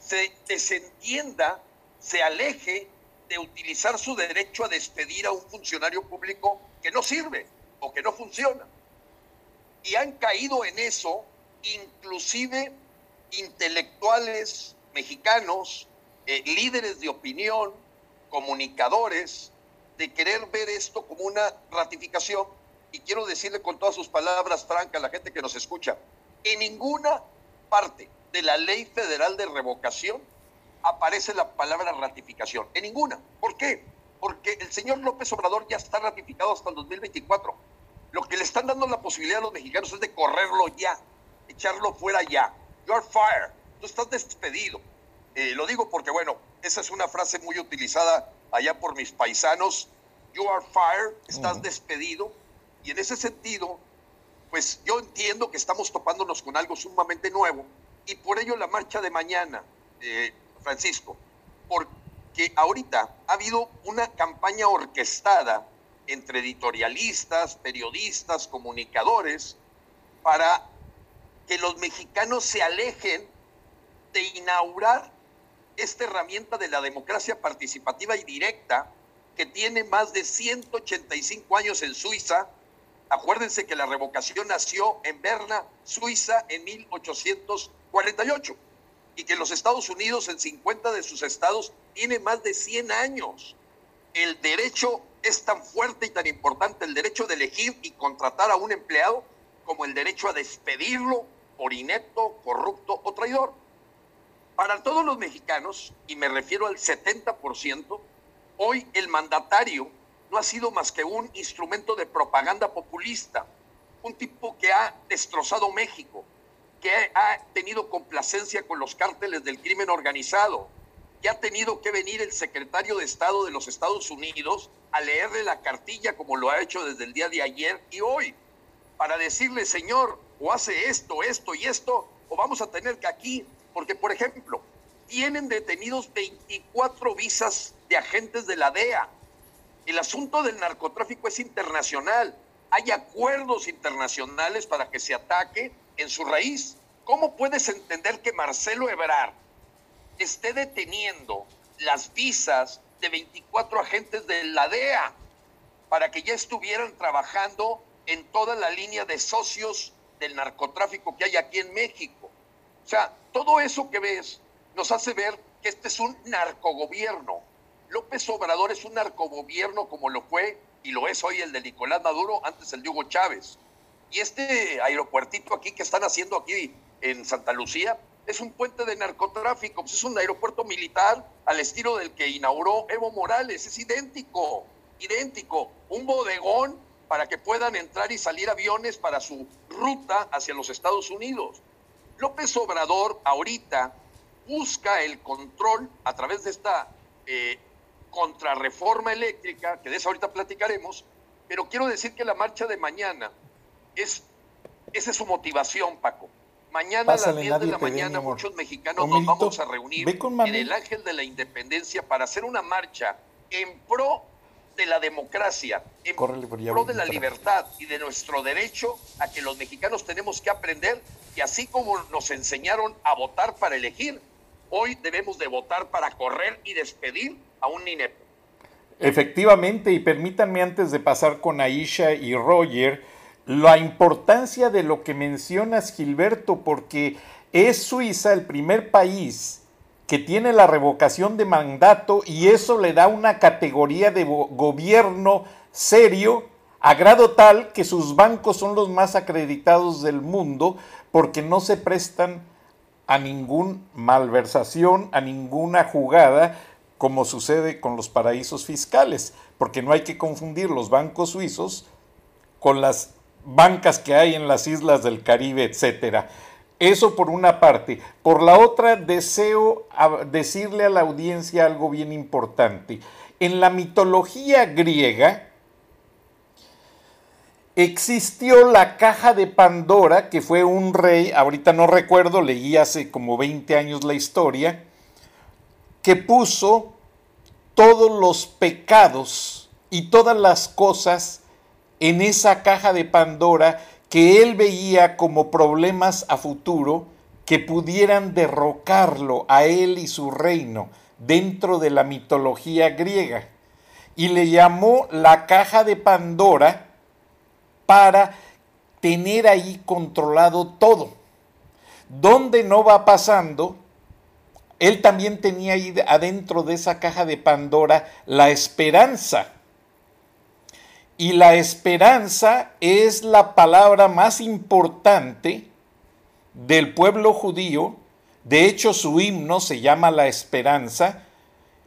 S4: se desentienda, se aleje de utilizar su derecho a despedir a un funcionario público que no sirve o que no funciona. Y han caído en eso inclusive intelectuales, mexicanos, eh, líderes de opinión, comunicadores, de querer ver esto como una ratificación. Y quiero decirle con todas sus palabras francas a la gente que nos escucha, en ninguna parte de la ley federal de revocación aparece la palabra ratificación. En ninguna. ¿Por qué? Porque el señor López Obrador ya está ratificado hasta el 2024. Lo que le están dando la posibilidad a los mexicanos es de correrlo ya, echarlo fuera ya. You're fired tú estás despedido. Eh, lo digo porque, bueno, esa es una frase muy utilizada allá por mis paisanos. You are fired, estás despedido. Y en ese sentido, pues yo entiendo que estamos topándonos con algo sumamente nuevo y por ello la marcha de mañana, eh, Francisco, porque ahorita ha habido una campaña orquestada entre editorialistas, periodistas, comunicadores, para que los mexicanos se alejen de inaugurar esta herramienta de la democracia participativa y directa que tiene más de 185 años en Suiza. Acuérdense que la revocación nació en Berna, Suiza, en 1848 y que los Estados Unidos en 50 de sus estados tiene más de 100 años. El derecho es tan fuerte y tan importante, el derecho de elegir y contratar a un empleado, como el derecho a despedirlo por inepto, corrupto o traidor. Para todos los mexicanos, y me refiero al 70%, hoy el mandatario no ha sido más que un instrumento de propaganda populista, un tipo que ha destrozado México, que ha tenido complacencia con los cárteles del crimen organizado, que ha tenido que venir el secretario de Estado de los Estados Unidos a leerle la cartilla como lo ha hecho desde el día de ayer y hoy, para decirle, señor, o hace esto, esto y esto, o vamos a tener que aquí porque, por ejemplo, tienen detenidos 24 visas de agentes de la DEA. El asunto del narcotráfico es internacional. Hay acuerdos internacionales para que se ataque en su raíz. ¿Cómo puedes entender que Marcelo Ebrard esté deteniendo las visas de 24 agentes de la DEA para que ya estuvieran trabajando en toda la línea de socios del narcotráfico que hay aquí en México? O sea, todo eso que ves nos hace ver que este es un narcogobierno. López Obrador es un narcogobierno como lo fue y lo es hoy el de Nicolás Maduro, antes el de Hugo Chávez. Y este aeropuertito aquí que están haciendo aquí en Santa Lucía es un puente de narcotráfico, pues es un aeropuerto militar al estilo del que inauguró Evo Morales, es idéntico, idéntico, un bodegón para que puedan entrar y salir aviones para su ruta hacia los Estados Unidos. López Obrador ahorita busca el control a través de esta eh, contrarreforma eléctrica, que de eso ahorita platicaremos, pero quiero decir que la marcha de mañana es, esa es su motivación, Paco. Mañana a las 10 de la mañana muchos mexicanos nos vamos a reunir en el Ángel de la Independencia para hacer una marcha en pro de la democracia, en pro de la libertad y de nuestro derecho a que los mexicanos tenemos que aprender y así como nos enseñaron a votar para elegir, hoy debemos de votar para correr y despedir a un inepto.
S2: Efectivamente, y permítanme antes de pasar con Aisha y Roger, la importancia de lo que mencionas, Gilberto, porque es Suiza el primer país que tiene la revocación de mandato y eso le da una categoría de gobierno serio a grado tal que sus bancos son los más acreditados del mundo porque no se prestan a ninguna malversación, a ninguna jugada como sucede con los paraísos fiscales, porque no hay que confundir los bancos suizos con las bancas que hay en las islas del Caribe, etcétera. Eso por una parte. Por la otra, deseo decirle a la audiencia algo bien importante. En la mitología griega existió la caja de Pandora, que fue un rey, ahorita no recuerdo, leí hace como 20 años la historia, que puso todos los pecados y todas las cosas en esa caja de Pandora que él veía como problemas a futuro que pudieran derrocarlo a él y su reino dentro de la mitología griega. Y le llamó la caja de Pandora para tener ahí controlado todo. Donde no va pasando, él también tenía ahí adentro de esa caja de Pandora la esperanza y la esperanza es la palabra más importante del pueblo judío. De hecho, su himno se llama la esperanza.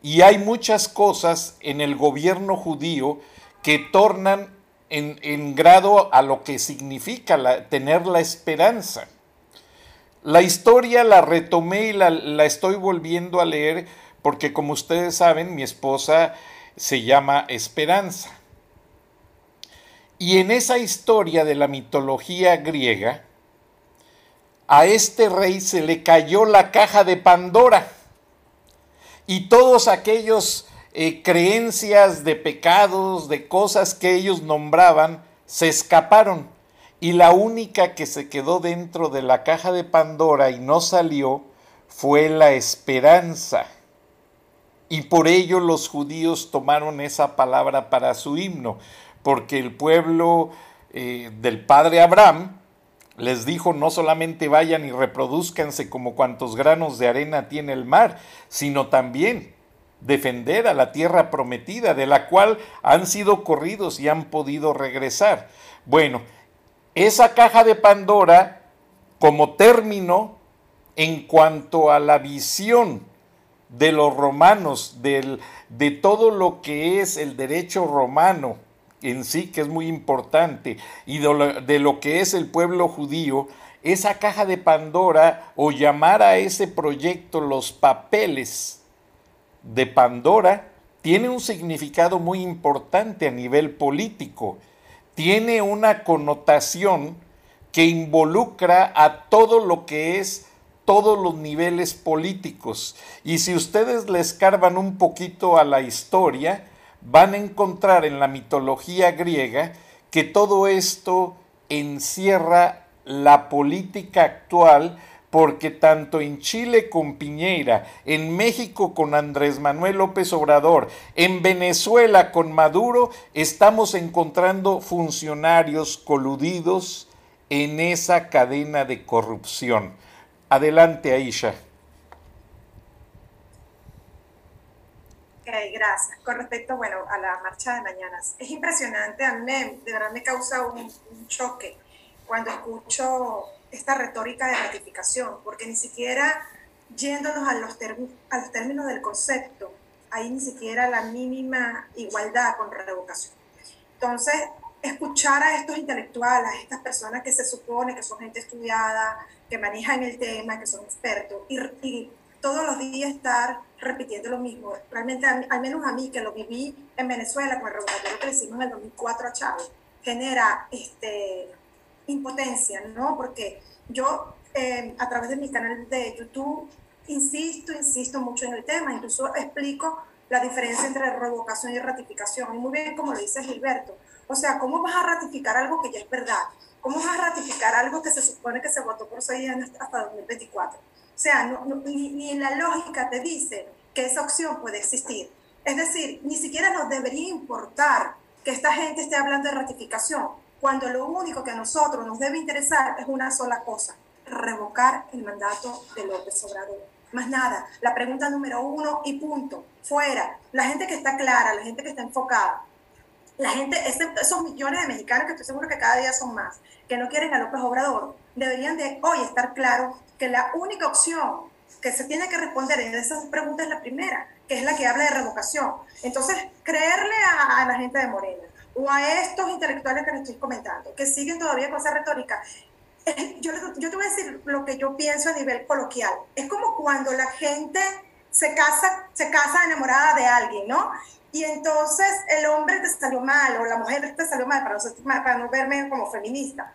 S2: Y hay muchas cosas en el gobierno judío que tornan en, grado a lo que significa tener la esperanza. La historia la retomé y la, la estoy volviendo a leer porque como ustedes saben, mi esposa se llama Esperanza. Y en esa historia de la mitología griega, a este rey se le cayó la caja de Pandora y todos aquellos eh, creencias de pecados, de cosas que ellos nombraban, se escaparon. Y la única que se quedó dentro de la caja de Pandora y no salió fue la esperanza. Y por ello los judíos tomaron esa palabra para su himno, porque el pueblo eh, del padre Abraham les dijo no solamente vayan y reproduzcanse como cuantos granos de arena tiene el mar, sino también defender a la tierra prometida, de la cual han sido corridos y han podido regresar. Bueno, esa caja de Pandora, como término en cuanto a la visión de los romanos, del, de todo lo que es el derecho romano en sí, que es muy importante, y de lo, de lo que es el pueblo judío, esa caja de Pandora o llamar a ese proyecto los papeles de Pandora tiene un significado muy importante a nivel político. Tiene una connotación que involucra a todo lo que es todos los niveles políticos. Y si ustedes le escarban un poquito a la historia, van a encontrar en la mitología griega que todo esto encierra la política actual porque tanto en Chile con Piñera, en México con Andrés Manuel López Obrador, en Venezuela con Maduro, estamos encontrando funcionarios coludidos en esa cadena de corrupción. Adelante, Aisha.
S5: Ok, gracias. Con respecto, bueno, a la marcha de mañanas, es impresionante, a mí de verdad me causa un, un choque cuando escucho esta retórica de ratificación, porque ni siquiera yéndonos a los, a los términos del concepto, hay ni siquiera la mínima igualdad con revocación. Entonces, escuchar a estos intelectuales, a estas personas que se supone que son gente estudiada, que manejan el tema, que son expertos, y, todos los días estar repitiendo lo mismo. Realmente, al menos a mí, que lo viví en Venezuela con el revocatorio que hicimos en el 2004 a Chávez, genera este, impotencia, ¿no? Porque yo eh, a través de mi canal de YouTube insisto, insisto mucho en el tema, incluso explico la diferencia entre revocación y ratificación. Y muy bien, como lo dice Gilberto, o sea, ¿cómo vas a ratificar algo que ya es verdad? ¿Cómo vas a ratificar algo que se supone que se votó por seis años hasta 2024? Sea, ni, ni la lógica te dice que esa opción puede existir. Es decir, ni siquiera nos debería importar que esta gente esté hablando de ratificación, cuando lo único que a nosotros nos debe interesar es una sola cosa, revocar el mandato de López Obrador. Más nada, la pregunta número uno y punto, fuera. La gente que está clara, la gente que está enfocada, la gente, esos millones de mexicanos que estoy seguro que cada día son más, que no quieren a López Obrador, deberían de hoy estar claro que la única opción que se tiene que responder en esas preguntas es la primera, que es la que habla de revocación. Entonces, creerle a, a la gente de Morena, o a estos intelectuales que les estoy comentando, que siguen todavía con esa retórica. Yo, yo te voy a decir lo que yo pienso a nivel coloquial. Es como cuando la gente se casa, se casa enamorada de alguien, ¿no? Y entonces el hombre te salió mal o la mujer te salió mal, para no, para no verme como feminista.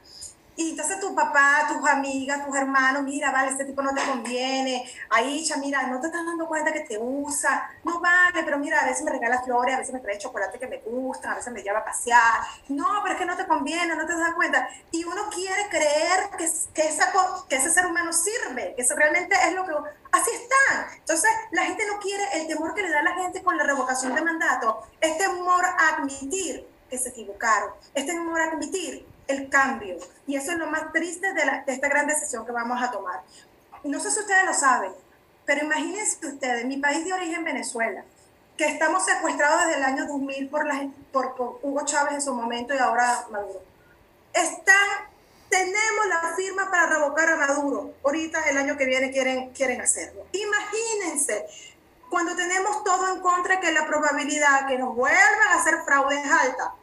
S5: Y entonces tu papá, tus amigas, tus hermanos, mira, vale, este tipo no te conviene. Aisha, mira, no te estás dando cuenta que te usa. No vale, pero mira, a veces me regala flores, a veces me trae chocolate que me gusta, a veces me lleva a pasear. No, pero es que no te conviene, no te das cuenta. Y uno quiere creer que, que, esa, que ese ser humano sirve, que eso realmente es lo que... Así están. Entonces, la gente no quiere, el temor que le da a la gente con la revocación de mandato, es temor a admitir que se equivocaron, es temor a admitir el cambio. Y eso es lo más triste de, esta gran decisión que vamos a tomar. No sé si ustedes lo saben, pero imagínense ustedes, mi país de origen, Venezuela, que estamos secuestrados desde el año 2000 por, la, por, Hugo Chávez en su momento y ahora Maduro. Están, tenemos la firma para revocar a Maduro. Ahorita, el año que viene, quieren, quieren hacerlo. Imagínense, cuando tenemos todo en contra, que la probabilidad que nos vuelvan a hacer fraude es alta.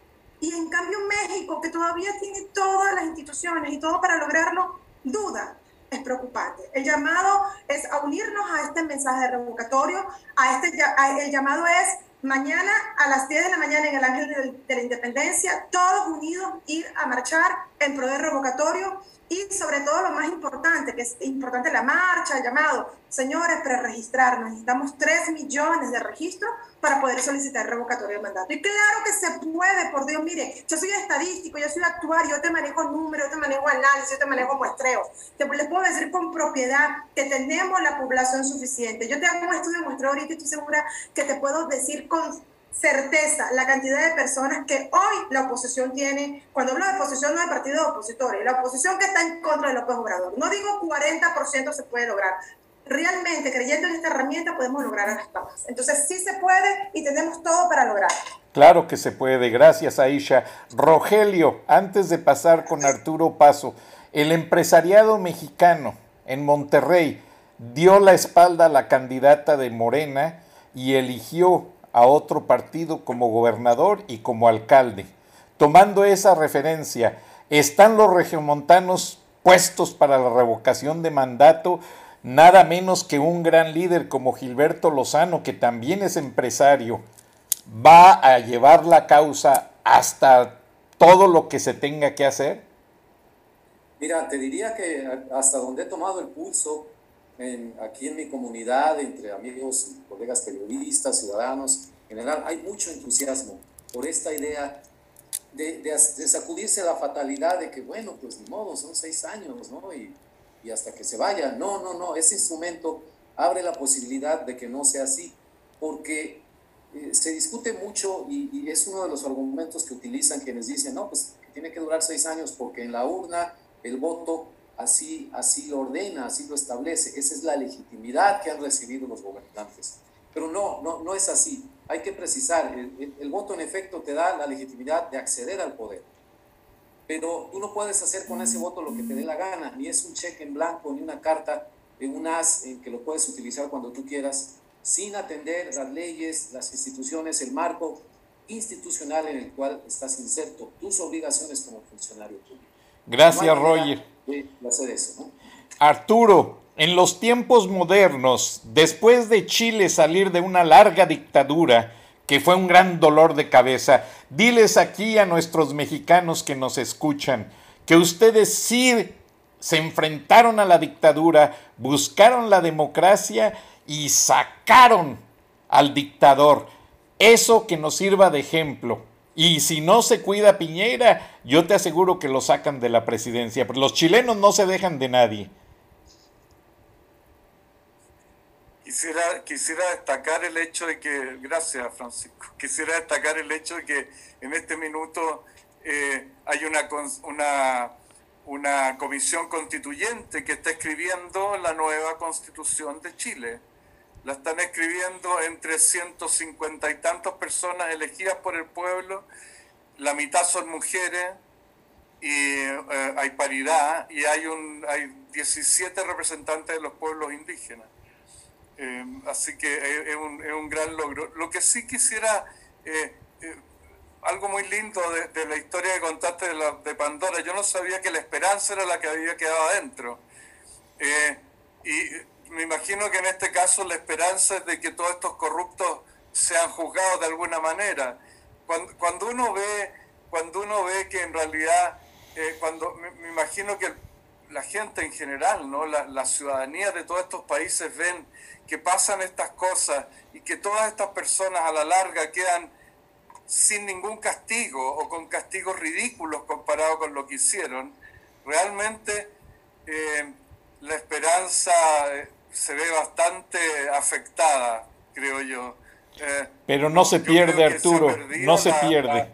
S5: Y en cambio México, que todavía tiene todas las instituciones y todo para lograrlo, duda, es preocupante. El llamado es a unirnos a este mensaje revocatorio, a este, el llamado es Mañana a las 10 de la mañana en el Ángel de la Independencia, todos unidos ir a marchar en pro del revocatorio y sobre todo lo más importante, que es importante la marcha, el llamado, señores, preregistrarnos. Necesitamos 3 millones de registros para poder solicitar revocatorio de mandato. Y claro que se puede, por Dios, mire, yo soy estadístico, yo soy actuario, yo te manejo números, yo te manejo análisis, yo te manejo muestreos. Te, les puedo decir con propiedad que tenemos la población suficiente. Yo te hago un estudio muestreo ahorita y estoy segura que te puedo decir con certeza la cantidad de personas que hoy la oposición tiene, cuando hablo de oposición no de partidos opositores, la oposición que está en contra de López Obrador. No digo 40% se puede lograr. Realmente, creyendo en esta herramienta, podemos lograr las todas. Entonces, sí se puede y tenemos todo para lograr.
S2: Claro que se puede. Gracias, Aisha. Rogelio, antes de pasar con Arturo Paso, el empresariado mexicano en Monterrey dio la espalda a la candidata de Morena y eligió a otro partido como gobernador y como alcalde. Tomando esa referencia, ¿están los regiomontanos puestos para la revocación de mandato? Nada menos que un gran líder como Gilberto Lozano, que también es empresario, va a llevar la causa hasta todo lo que se tenga que hacer?
S7: Mira, te diría que hasta donde he tomado el pulso, aquí en mi comunidad, entre amigos, colegas periodistas, ciudadanos, en general, hay mucho entusiasmo por esta idea de, de, sacudirse la fatalidad de que, bueno, pues ni modo, son seis años, ¿no? Y, y hasta que se vaya. No, no, no, ese instrumento abre la posibilidad de que no sea así, porque eh, se discute mucho y, y, es uno de los argumentos que utilizan quienes dicen, no, pues tiene que durar seis años porque en la urna el voto así, así lo ordena, así lo establece. Esa es la legitimidad que han recibido los gobernantes. Pero no, no, no es así. Hay que precisar, el, voto en efecto te da la legitimidad de acceder al poder. Pero tú no puedes hacer con ese voto lo que te dé la gana, ni es un cheque en blanco, ni una carta en un as en que lo puedes utilizar cuando tú quieras, sin atender las leyes, las instituciones, el marco institucional en el cual estás inserto, tus obligaciones como funcionario público.
S2: Gracias, Roger. Arturo, en los tiempos modernos, después de Chile salir de una larga dictadura, que fue un gran dolor de cabeza, diles aquí a nuestros mexicanos que nos escuchan que ustedes sí se enfrentaron a la dictadura, buscaron la democracia y sacaron al dictador. Eso que nos sirva de ejemplo. Y si no se cuida Piñera, yo te aseguro que lo sacan de la presidencia. Pero los chilenos no se dejan de nadie.
S6: Quisiera, quisiera destacar el hecho de que, gracias Francisco, quisiera destacar el hecho de que en este minuto eh, hay una, una, una comisión constituyente que está escribiendo la nueva constitución de Chile la están escribiendo entre 150 y tantas personas elegidas por el pueblo, la mitad son mujeres y eh, hay paridad y hay, un, hay 17 representantes de los pueblos indígenas. Eh, así que es un, es un, gran logro. Lo que sí quisiera, eh, algo muy lindo de, la historia que contaste de, la, de Pandora, yo no sabía que la esperanza era la que había quedado adentro. y me imagino que en este caso la esperanza es de que todos estos corruptos sean juzgados de alguna manera. Cuando, cuando uno ve, cuando uno ve que en realidad, eh, cuando me, imagino que la gente en general, ¿no? La, la, ciudadanía de todos estos países ven que pasan estas cosas y que todas estas personas a la larga quedan sin ningún castigo o con castigos ridículos comparados con lo que hicieron, realmente eh, la esperanza eh, se ve bastante afectada, creo yo.
S2: Eh, Pero no se pierde, Arturo, no se pierde.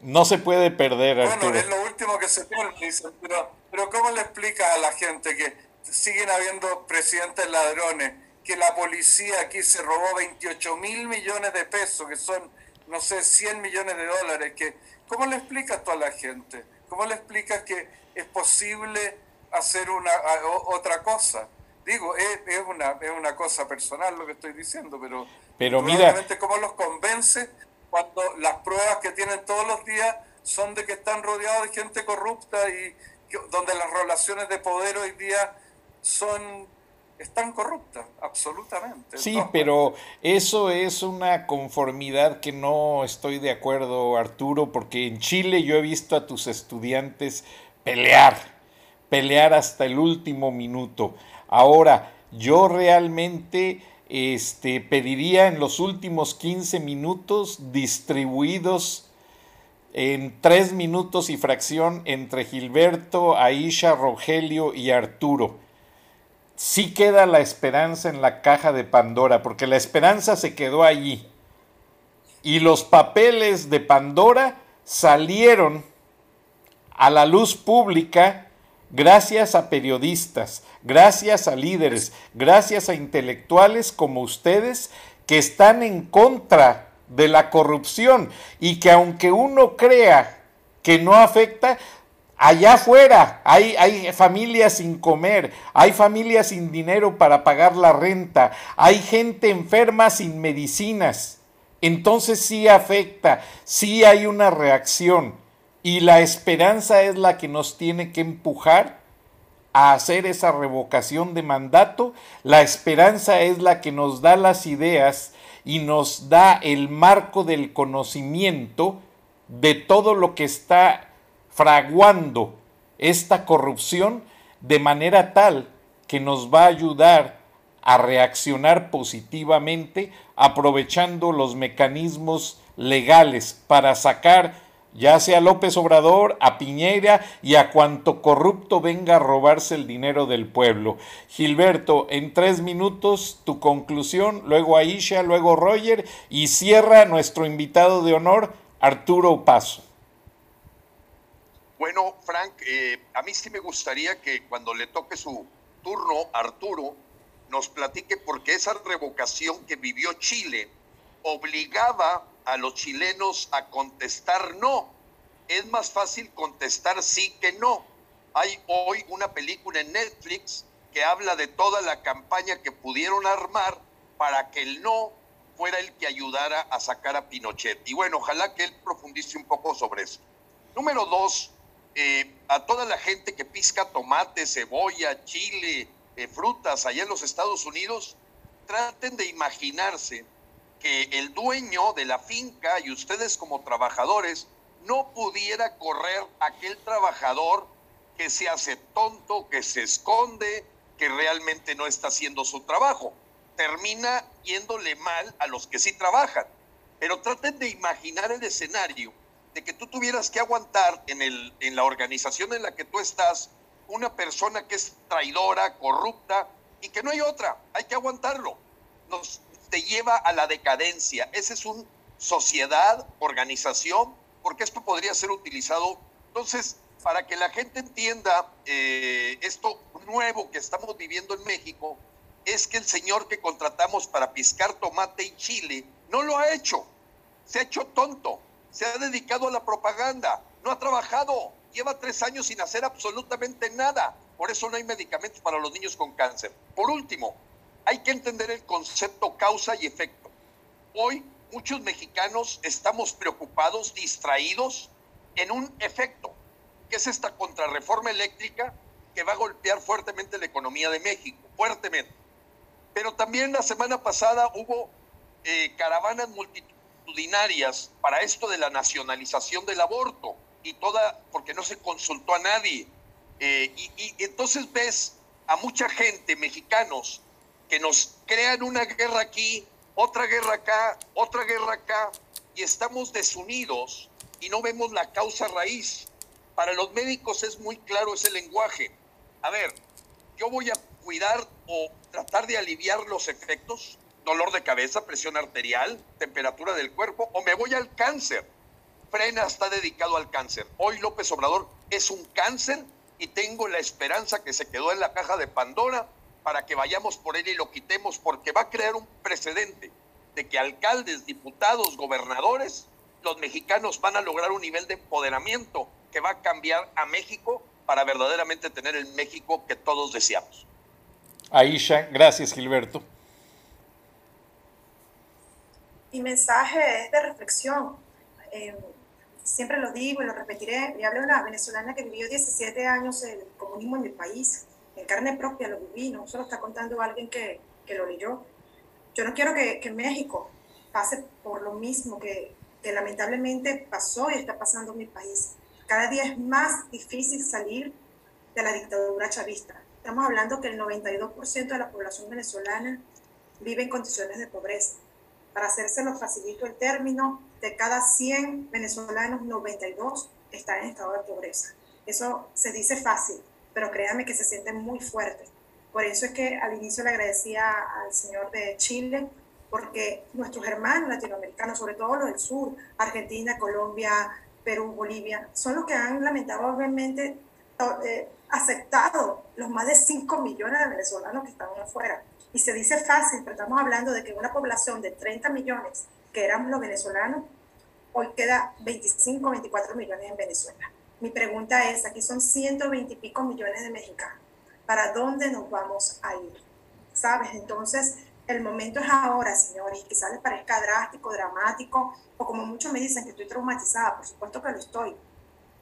S2: No se puede perder, Arturo.
S6: Bueno, es lo último que se pierde, pero, pero ¿cómo le explicas a la gente que siguen habiendo presidentes ladrones, que la policía aquí se robó 28 mil millones de pesos, que son, no sé, 100 millones de dólares? Que, ¿Cómo le explicas tú a la gente? ¿Cómo le explicas que es posible hacer una otra cosa. Digo, es, es, una, es una cosa personal lo que estoy diciendo, pero,
S2: pero mira,
S6: cómo los convence cuando las pruebas que tienen todos los días son de que están rodeados de gente corrupta y donde las relaciones de poder hoy día son están corruptas, absolutamente.
S2: Sí, pero eso es una conformidad que no estoy de acuerdo, Arturo, porque en Chile yo he visto a tus estudiantes pelear, pelear hasta el último minuto. Ahora, yo realmente este, pediría en los últimos 15 minutos distribuidos en tres minutos y fracción entre Gilberto, Aisha, Rogelio y Arturo. Sí queda la esperanza en la caja de Pandora, porque la esperanza se quedó allí. Y los papeles de Pandora salieron a la luz pública gracias a periodistas, gracias a líderes, gracias a intelectuales como ustedes que están en contra de la corrupción y que aunque uno crea que no afecta, allá afuera hay, hay, familias sin comer, hay familias sin dinero para pagar la renta, hay gente enferma sin medicinas. Entonces sí afecta, sí hay una reacción y la esperanza es la que nos tiene que empujar a hacer esa revocación de mandato, la esperanza es la que nos da las ideas y nos da el marco del conocimiento de todo lo que está fraguando esta corrupción de manera tal que nos va a ayudar a reaccionar positivamente aprovechando los mecanismos legales para sacar ya sea López Obrador, a Piñera y a cuanto corrupto venga a robarse el dinero del pueblo. Gilberto, en tres minutos tu conclusión, luego Aisha, luego Roger y cierra nuestro invitado de honor, Arturo Paso.
S4: Bueno, Frank, eh, a mí sí me gustaría que cuando le toque su turno, Arturo, nos platique por qué esa revocación que vivió Chile obligaba a los chilenos a contestar no. Es más fácil contestar sí que no. Hay hoy una película en Netflix que habla de toda la campaña que pudieron armar para que el no fuera el que ayudara a sacar a Pinochet. Y bueno, ojalá que él profundice un poco sobre eso. Número dos, eh, a toda la gente que pisca tomate, cebolla, chile, eh, frutas allá en los Estados Unidos, traten de imaginarse que el dueño de la finca y ustedes como trabajadores no pudiera correr aquel trabajador que se hace tonto, que se esconde, que realmente no está haciendo su trabajo. Termina yéndole mal a los que sí trabajan. Pero traten de imaginar el escenario de que tú tuvieras que aguantar en, el, en la organización en la que tú estás una persona que es traidora, corrupta y que no hay otra, hay que aguantarlo. Nos, te lleva a la decadencia. Esa es una sociedad, organización, porque esto podría ser utilizado. Entonces, para que la gente entienda eh, esto nuevo que estamos viviendo en México, es que el señor que contratamos para piscar tomate y chile no lo ha hecho. Se ha hecho tonto, se ha dedicado a la propaganda, no ha trabajado, lleva tres años sin hacer absolutamente nada. Por eso no hay medicamentos para los niños con cáncer. Por último, hay que entender el concepto causa y efecto. Hoy muchos mexicanos estamos preocupados, distraídos en un efecto, que es esta contrarreforma eléctrica que va a golpear fuertemente la economía de México, fuertemente. Pero también la semana pasada hubo eh, caravanas multitudinarias para esto de la nacionalización del aborto y toda, porque no se consultó a nadie. Eh, y entonces ves a mucha gente, mexicanos, que nos crean una guerra aquí, otra guerra acá, otra guerra acá, y estamos desunidos y no vemos la causa raíz. Para los médicos es muy claro ese lenguaje. A ver, yo voy a cuidar o tratar de aliviar los efectos, dolor de cabeza, presión arterial, temperatura del cuerpo, o me voy al cáncer. Frena está dedicado al cáncer. Hoy López Obrador es un cáncer y tengo la esperanza que se quedó en la caja de Pandora para que vayamos por él y lo quitemos, porque va a crear un precedente de que alcaldes, diputados, gobernadores, los mexicanos van a lograr un nivel de empoderamiento que va a cambiar a México para verdaderamente tener el México que todos deseamos.
S2: Aisha, gracias Gilberto.
S5: Mi mensaje es de reflexión. Eh, siempre lo digo y lo repetiré. Me habla una venezolana que vivió 17 años el comunismo en el país en carne propia lo viví, no solo está contando alguien que, que lo leyó. Yo no quiero que, que, México pase por lo mismo que, que lamentablemente pasó y está pasando en mi país. Cada día es más difícil salir de la dictadura chavista. Estamos hablando que el 92% de la población venezolana vive en condiciones de pobreza. Para hacérselo facilito el término, de cada 100 venezolanos, 92 están en estado de pobreza. Eso se dice fácil, pero créanme que se siente muy fuerte. Por eso es que al inicio le agradecía al señor de Chile, porque nuestros hermanos latinoamericanos, sobre todo los del sur, Argentina, Colombia, Perú, Bolivia, son los que han lamentablemente eh, aceptado los más de 5 millones de venezolanos que están afuera. Y se dice fácil, pero estamos hablando de que una población de 30 millones, que éramos los venezolanos, hoy queda 25, 24 millones en Venezuela. Mi pregunta es, aquí son 120 y pico millones de mexicanos. ¿Para dónde nos vamos a ir? ¿Sabes? Entonces, el momento es ahora, señores, quizás les parezca drástico, dramático, o como muchos me dicen que estoy traumatizada, por supuesto que lo estoy,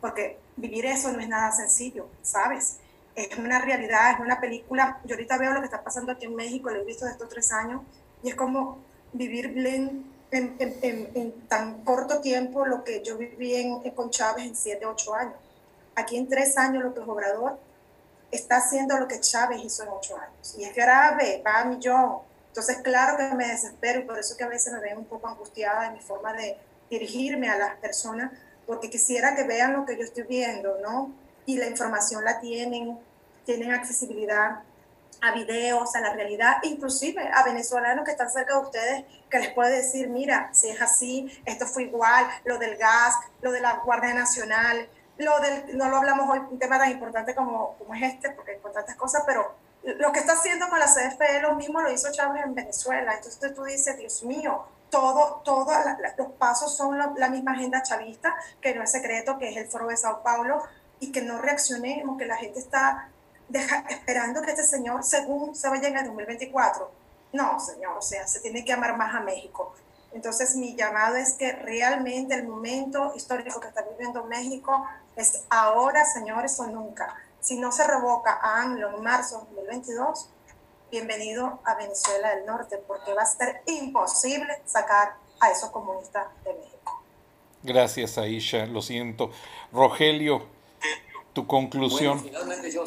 S5: porque vivir eso no es nada sencillo, ¿sabes? Es una realidad, es una película. Yo ahorita veo lo que está pasando aquí en México, lo he visto de estos tres años, y es como vivir en, en, en, en tan corto tiempo lo que yo viví en, con Chávez en siete, ocho años. Aquí en tres años López Obrador está haciendo lo que Chávez hizo en ocho años. Y es grave, va a millón. Entonces, claro que me desespero y por eso que a veces me ven un poco angustiada en mi forma de dirigirme a las personas, porque quisiera que vean lo que yo estoy viendo, ¿no? Y la información la tienen, tienen accesibilidad a videos, a la realidad, inclusive a venezolanos que están cerca de ustedes, que les puede decir, mira, si es así, esto fue igual, lo del gas, lo de la Guardia Nacional, lo del, no lo hablamos hoy, un tema tan importante como, como es este, porque hay tantas cosas, pero lo que está haciendo con la CFE, lo mismo lo hizo Chávez en Venezuela. Entonces tú dices, Dios mío, todo, todos los pasos son la, misma agenda chavista, que no es secreto, que es el foro de Sao Paulo, y que no reaccionemos, que la gente está esperando que este señor, según se vaya en el 2024. No, señor, o sea, se tiene que amar más a México. Entonces, mi llamado es que realmente el momento histórico que está viviendo México es ahora, señores, o nunca. Si no se revoca a AMLO en marzo de 2022, bienvenido a Venezuela del Norte, porque va a ser imposible sacar a esos comunistas de México.
S2: Gracias, Aisha, lo siento. Rogelio, tu conclusión.
S7: finalmente yo,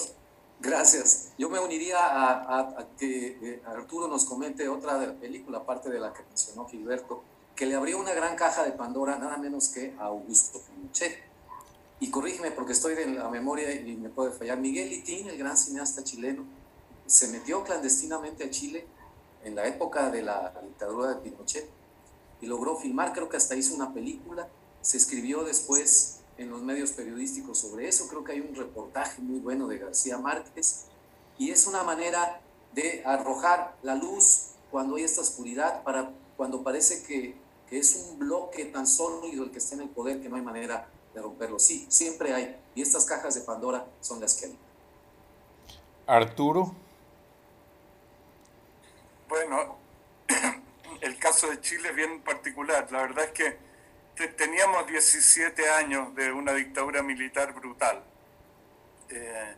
S7: gracias. Yo me uniría a, que eh, Arturo nos comente otra de la película, aparte de la que mencionó Gilberto, que le abrió una gran caja de Pandora nada menos que a Augusto Pinochet. Y corrígeme porque estoy de la memoria y me puede fallar. Miguel Litín, el gran cineasta chileno, se metió clandestinamente a Chile en la época de la dictadura de Pinochet y logró filmar, creo que hasta hizo una película, se escribió después en los medios periodísticos sobre eso, creo que hay un reportaje muy bueno de García Márquez y es una manera de arrojar la luz cuando hay esta oscuridad, para cuando parece que, que es un bloque tan sólido el que está en el poder que no hay manera de romperlo. Sí, siempre hay, y estas cajas de Pandora son las que hay.
S2: Arturo.
S6: Bueno, el caso de Chile es bien particular. La verdad es que teníamos 17 años de una dictadura militar brutal, eh,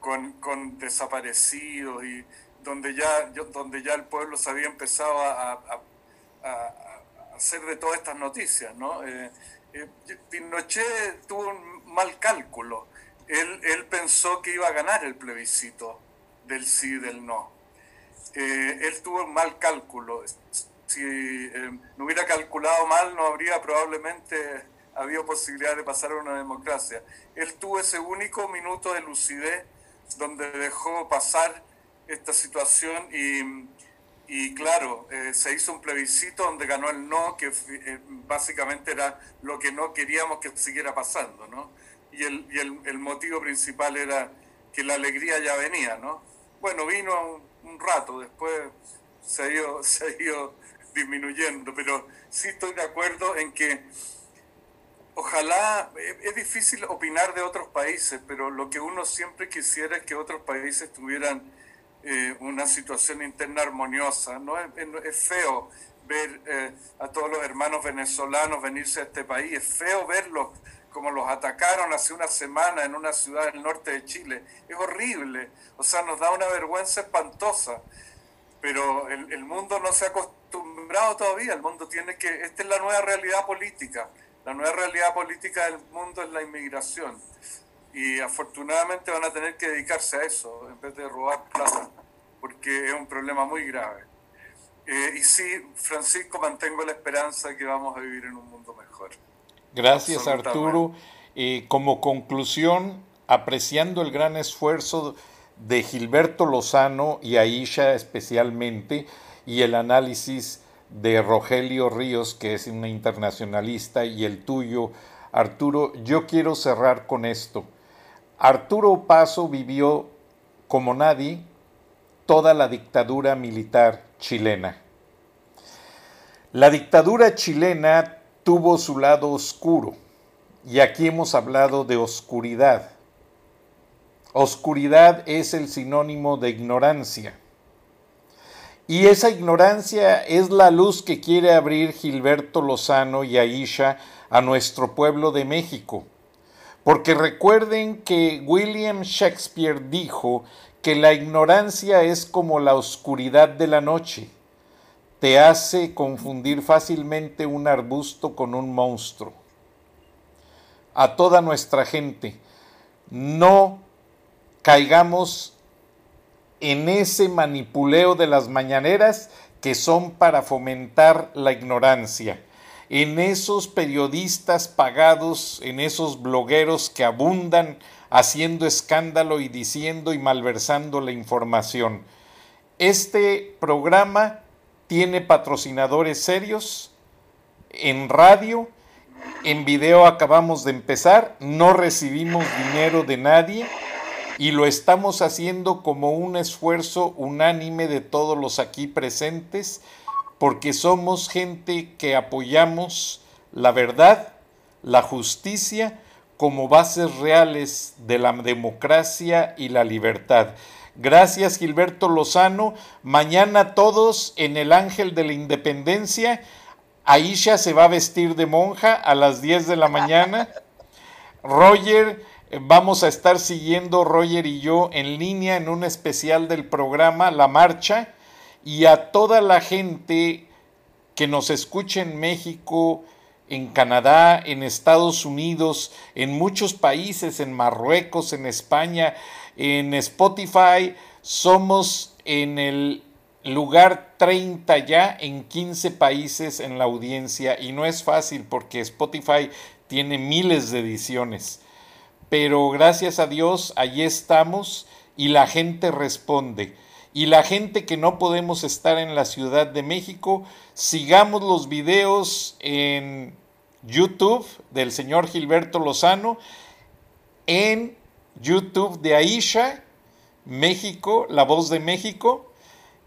S6: con, desaparecidos y donde ya, donde ya el pueblo se había empezado a, hacer de todas estas noticias. ¿no? Eh, eh, Pinochet tuvo un mal cálculo. Él, él pensó que iba a ganar el plebiscito del sí y del no eh, él tuvo un mal cálculo. Si eh, no hubiera calculado mal, no habría probablemente habido posibilidad de pasar a una democracia. Él tuvo ese único minuto de lucidez donde dejó pasar esta situación y, y claro, eh, se hizo un plebiscito donde ganó el no, que básicamente era lo que no queríamos que siguiera pasando, ¿no? Y, el, y el, el, motivo principal era que la alegría ya venía, ¿no? Bueno, vino un rato, después se ha ido, se ha ido disminuyendo, pero sí estoy de acuerdo en que ojalá, es difícil opinar de otros países, pero lo que uno siempre quisiera es que otros países tuvieran eh, una situación interna armoniosa. ¿no? Es, feo ver eh, a todos los hermanos venezolanos venirse a este país, es feo verlos como los atacaron hace una semana en una ciudad del norte de Chile. Es horrible, o sea, nos da una vergüenza espantosa, pero el, el mundo no se ha acostumbrado todavía, el mundo tiene que, esta es la nueva realidad política, la nueva realidad política del mundo es la inmigración y afortunadamente van a tener que dedicarse a eso en vez de robar plata, porque es un problema muy grave. Eh, y sí, Francisco, mantengo la esperanza de que vamos a vivir en un mundo mejor.
S2: Gracias, Arturo. Eh, como conclusión, apreciando el gran esfuerzo de Gilberto Lozano y Aisha especialmente, y el análisis de Rogelio Ríos, que es una internacionalista, y el tuyo, Arturo, yo quiero cerrar con esto. Arturo Paso vivió como nadie toda la dictadura militar chilena. La dictadura chilena tuvo su lado oscuro y aquí hemos hablado de oscuridad. Oscuridad es el sinónimo de ignorancia. Y esa ignorancia es la luz que quiere abrir Gilberto Lozano y Aisha a nuestro pueblo de México. Porque recuerden que William Shakespeare dijo que la ignorancia es como la oscuridad de la noche. Te hace confundir fácilmente un arbusto con un monstruo. A toda nuestra gente, no caigamos en ese manipuleo de las mañaneras que son para fomentar la ignorancia, en esos periodistas pagados, en esos blogueros que abundan haciendo escándalo y diciendo y malversando la información. Este programa tiene patrocinadores serios en radio, en video acabamos de empezar, no recibimos dinero de nadie y lo estamos haciendo como un esfuerzo unánime de todos los aquí presentes, porque somos gente que apoyamos la verdad, la justicia, como bases reales de la democracia y la libertad. Gracias Gilberto Lozano. Mañana todos en el Ángel de la Independencia. Aisha se va a vestir de monja a las 10 de la mañana. Roger, vamos a estar siguiendo Roger y yo en línea en un especial del programa La Marcha. Y a toda la gente que nos escuche en México, en Canadá, en Estados Unidos, en muchos países, en Marruecos, en España, en Spotify. Somos en el lugar 30 ya en 15 países en la audiencia y no es fácil porque Spotify tiene miles de ediciones. Pero gracias a Dios, allí estamos y la gente responde y la gente que no podemos estar en la Ciudad de México, sigamos los videos en YouTube del señor Gilberto Lozano, en YouTube de Aisha, México, La Voz de México,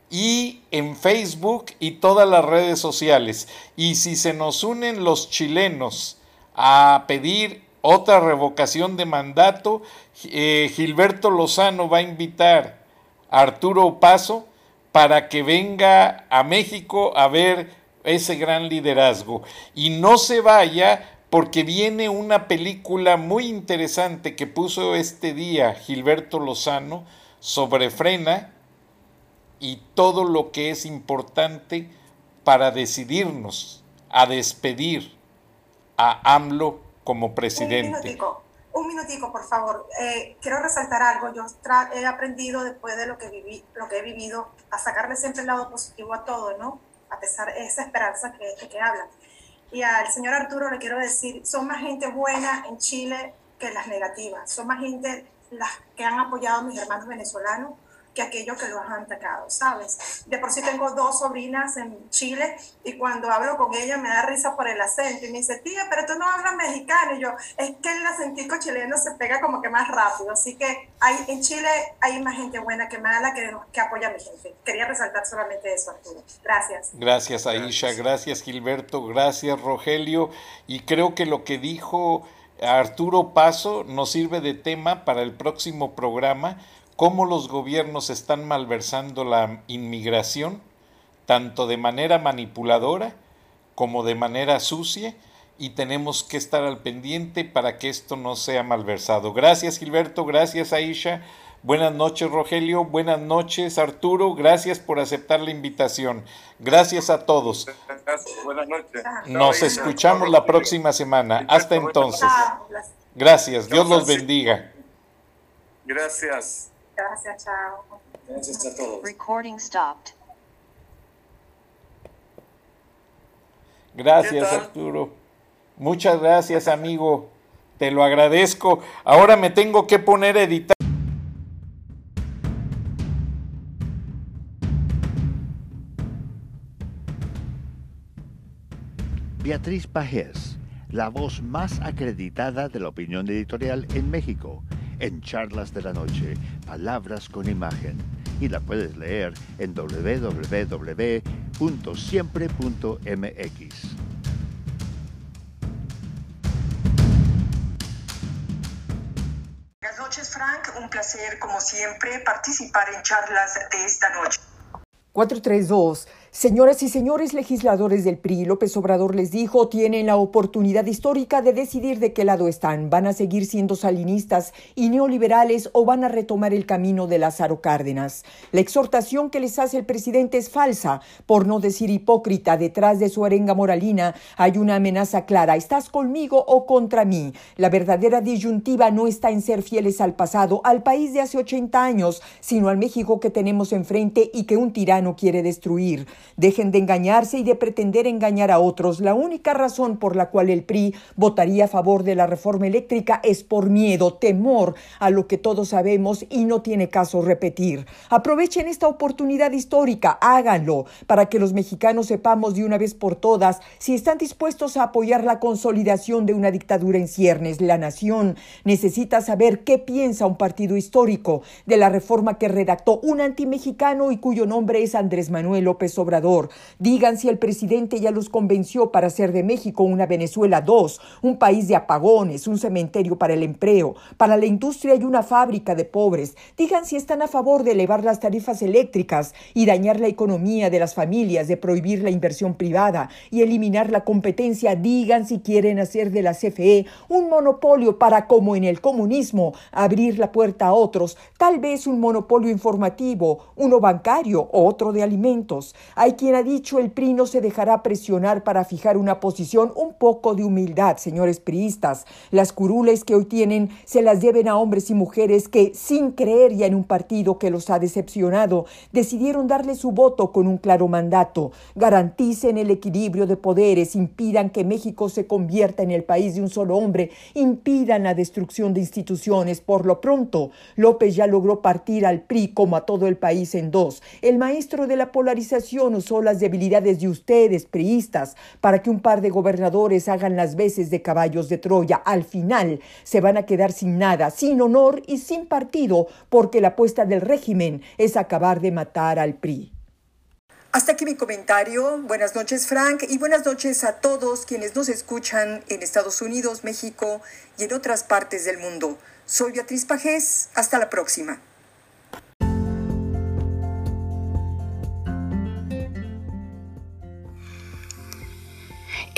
S2: y en Facebook y todas las redes sociales. Y si se nos unen los chilenos a pedir otra revocación de mandato, eh, Gilberto Lozano va a invitar Arturo Paso para que venga a México a ver ese gran liderazgo. Y no se vaya porque viene una película muy interesante que puso este día Gilberto Lozano sobre Frena y todo lo que es importante para decidirnos a despedir a AMLO como presidente
S5: un minutico, por favor. Eh, quiero resaltar algo. Yo he aprendido después de lo que, viví, lo que he vivido a sacarle siempre el lado positivo a todo, ¿no? A pesar de esa esperanza que, que hablan. Y al señor Arturo le quiero decir, son más gente buena en Chile que las negativas. Son más gente las que han apoyado a mis hermanos venezolanos que aquellos que los han atacado, ¿sabes? De por sí tengo dos sobrinas en Chile y cuando hablo con ella me da risa por el acento y me dice, tía, pero tú no hablas mexicano. Y yo, es que el acentico chileno se pega como que más rápido. Así que hay, en Chile hay más gente buena que mala que, que apoya a mi gente. Quería resaltar solamente eso, Arturo. Gracias.
S2: Gracias, Aisha. Gracias, Gilberto. Gracias, Rogelio. Y creo que lo que dijo Arturo Paso nos sirve de tema para el próximo programa cómo los gobiernos están malversando la inmigración, tanto de manera manipuladora como de manera sucia, y tenemos que estar al pendiente para que esto no sea malversado. Gracias Gilberto, gracias Aisha, buenas noches Rogelio, buenas noches Arturo, gracias por aceptar la invitación. Gracias a todos.
S6: Buenas noches.
S2: Nos escuchamos la próxima semana. Hasta entonces. Gracias, Dios los bendiga.
S6: Gracias.
S5: Gracias, chao.
S7: Gracias a todos.
S8: Recording stopped.
S2: Gracias. Arturo. Muchas gracias, amigo. Te lo agradezco. Ahora me tengo que poner a editar.
S9: Beatriz Pajés, la voz más acreditada de la opinión editorial en México, en Charlas de la Noche, Palabras con Imagen. Y la puedes leer en www.siempre.mx.
S10: Buenas noches, Frank. Un placer, como siempre, participar en charlas de esta noche.
S11: 432. Señoras y señores legisladores del PRI, López Obrador les dijo, tienen la oportunidad histórica de decidir de qué lado están. ¿Van a seguir siendo salinistas y neoliberales o van a retomar el camino de Lázaro Cárdenas? La exhortación que les hace el presidente es falsa, por no decir hipócrita. Detrás de su arenga moralina hay una amenaza clara. ¿Estás conmigo o contra mí? La verdadera disyuntiva no está en ser fieles al pasado, al país de hace 80 años, sino al México que tenemos enfrente y que un tirano quiere destruir. Dejen de engañarse y de pretender engañar a otros. La única razón por la cual el PRI votaría a favor de la reforma eléctrica es por miedo, temor a lo que todos sabemos y no tiene caso repetir. Aprovechen esta oportunidad histórica, háganlo, para que los mexicanos sepamos de una vez por todas si están dispuestos a apoyar la consolidación de una dictadura en ciernes. La nación necesita saber qué piensa un partido histórico de la reforma que redactó un antimexicano y cuyo nombre es Andrés Manuel López Obrador. Digan si el presidente ya los convenció para hacer de México una Venezuela 2, un país de apagones, un cementerio para el empleo, para la industria y una fábrica de pobres. Digan si están a favor de elevar las tarifas eléctricas y dañar la economía de las familias, de prohibir la inversión privada y eliminar la competencia. Digan si quieren hacer de la CFE un monopolio para, como en el comunismo, abrir la puerta a otros, tal vez un monopolio informativo, uno bancario o otro de alimentos. Hay quien ha dicho el PRI no se dejará presionar para fijar una posición un poco de humildad, señores priistas. Las curules que hoy tienen se las deben a hombres y mujeres que, sin creer ya en un partido que los ha decepcionado, decidieron darle su voto con un claro mandato. Garanticen el equilibrio de poderes, impidan que México se convierta en el país de un solo hombre, impidan la destrucción de instituciones. Por lo pronto, López ya logró partir al PRI como a todo el país en dos. El maestro de la polarización usó las debilidades de ustedes, priistas, para que un par de gobernadores hagan las veces de caballos de Troya. Al final se van a quedar sin nada, sin honor y sin partido, porque la apuesta del régimen es acabar de matar al PRI. Hasta aquí mi comentario. Buenas noches, Frank, y buenas noches a todos quienes nos escuchan en Estados Unidos, México y en otras partes del mundo. Soy Beatriz Pajés. Hasta la próxima.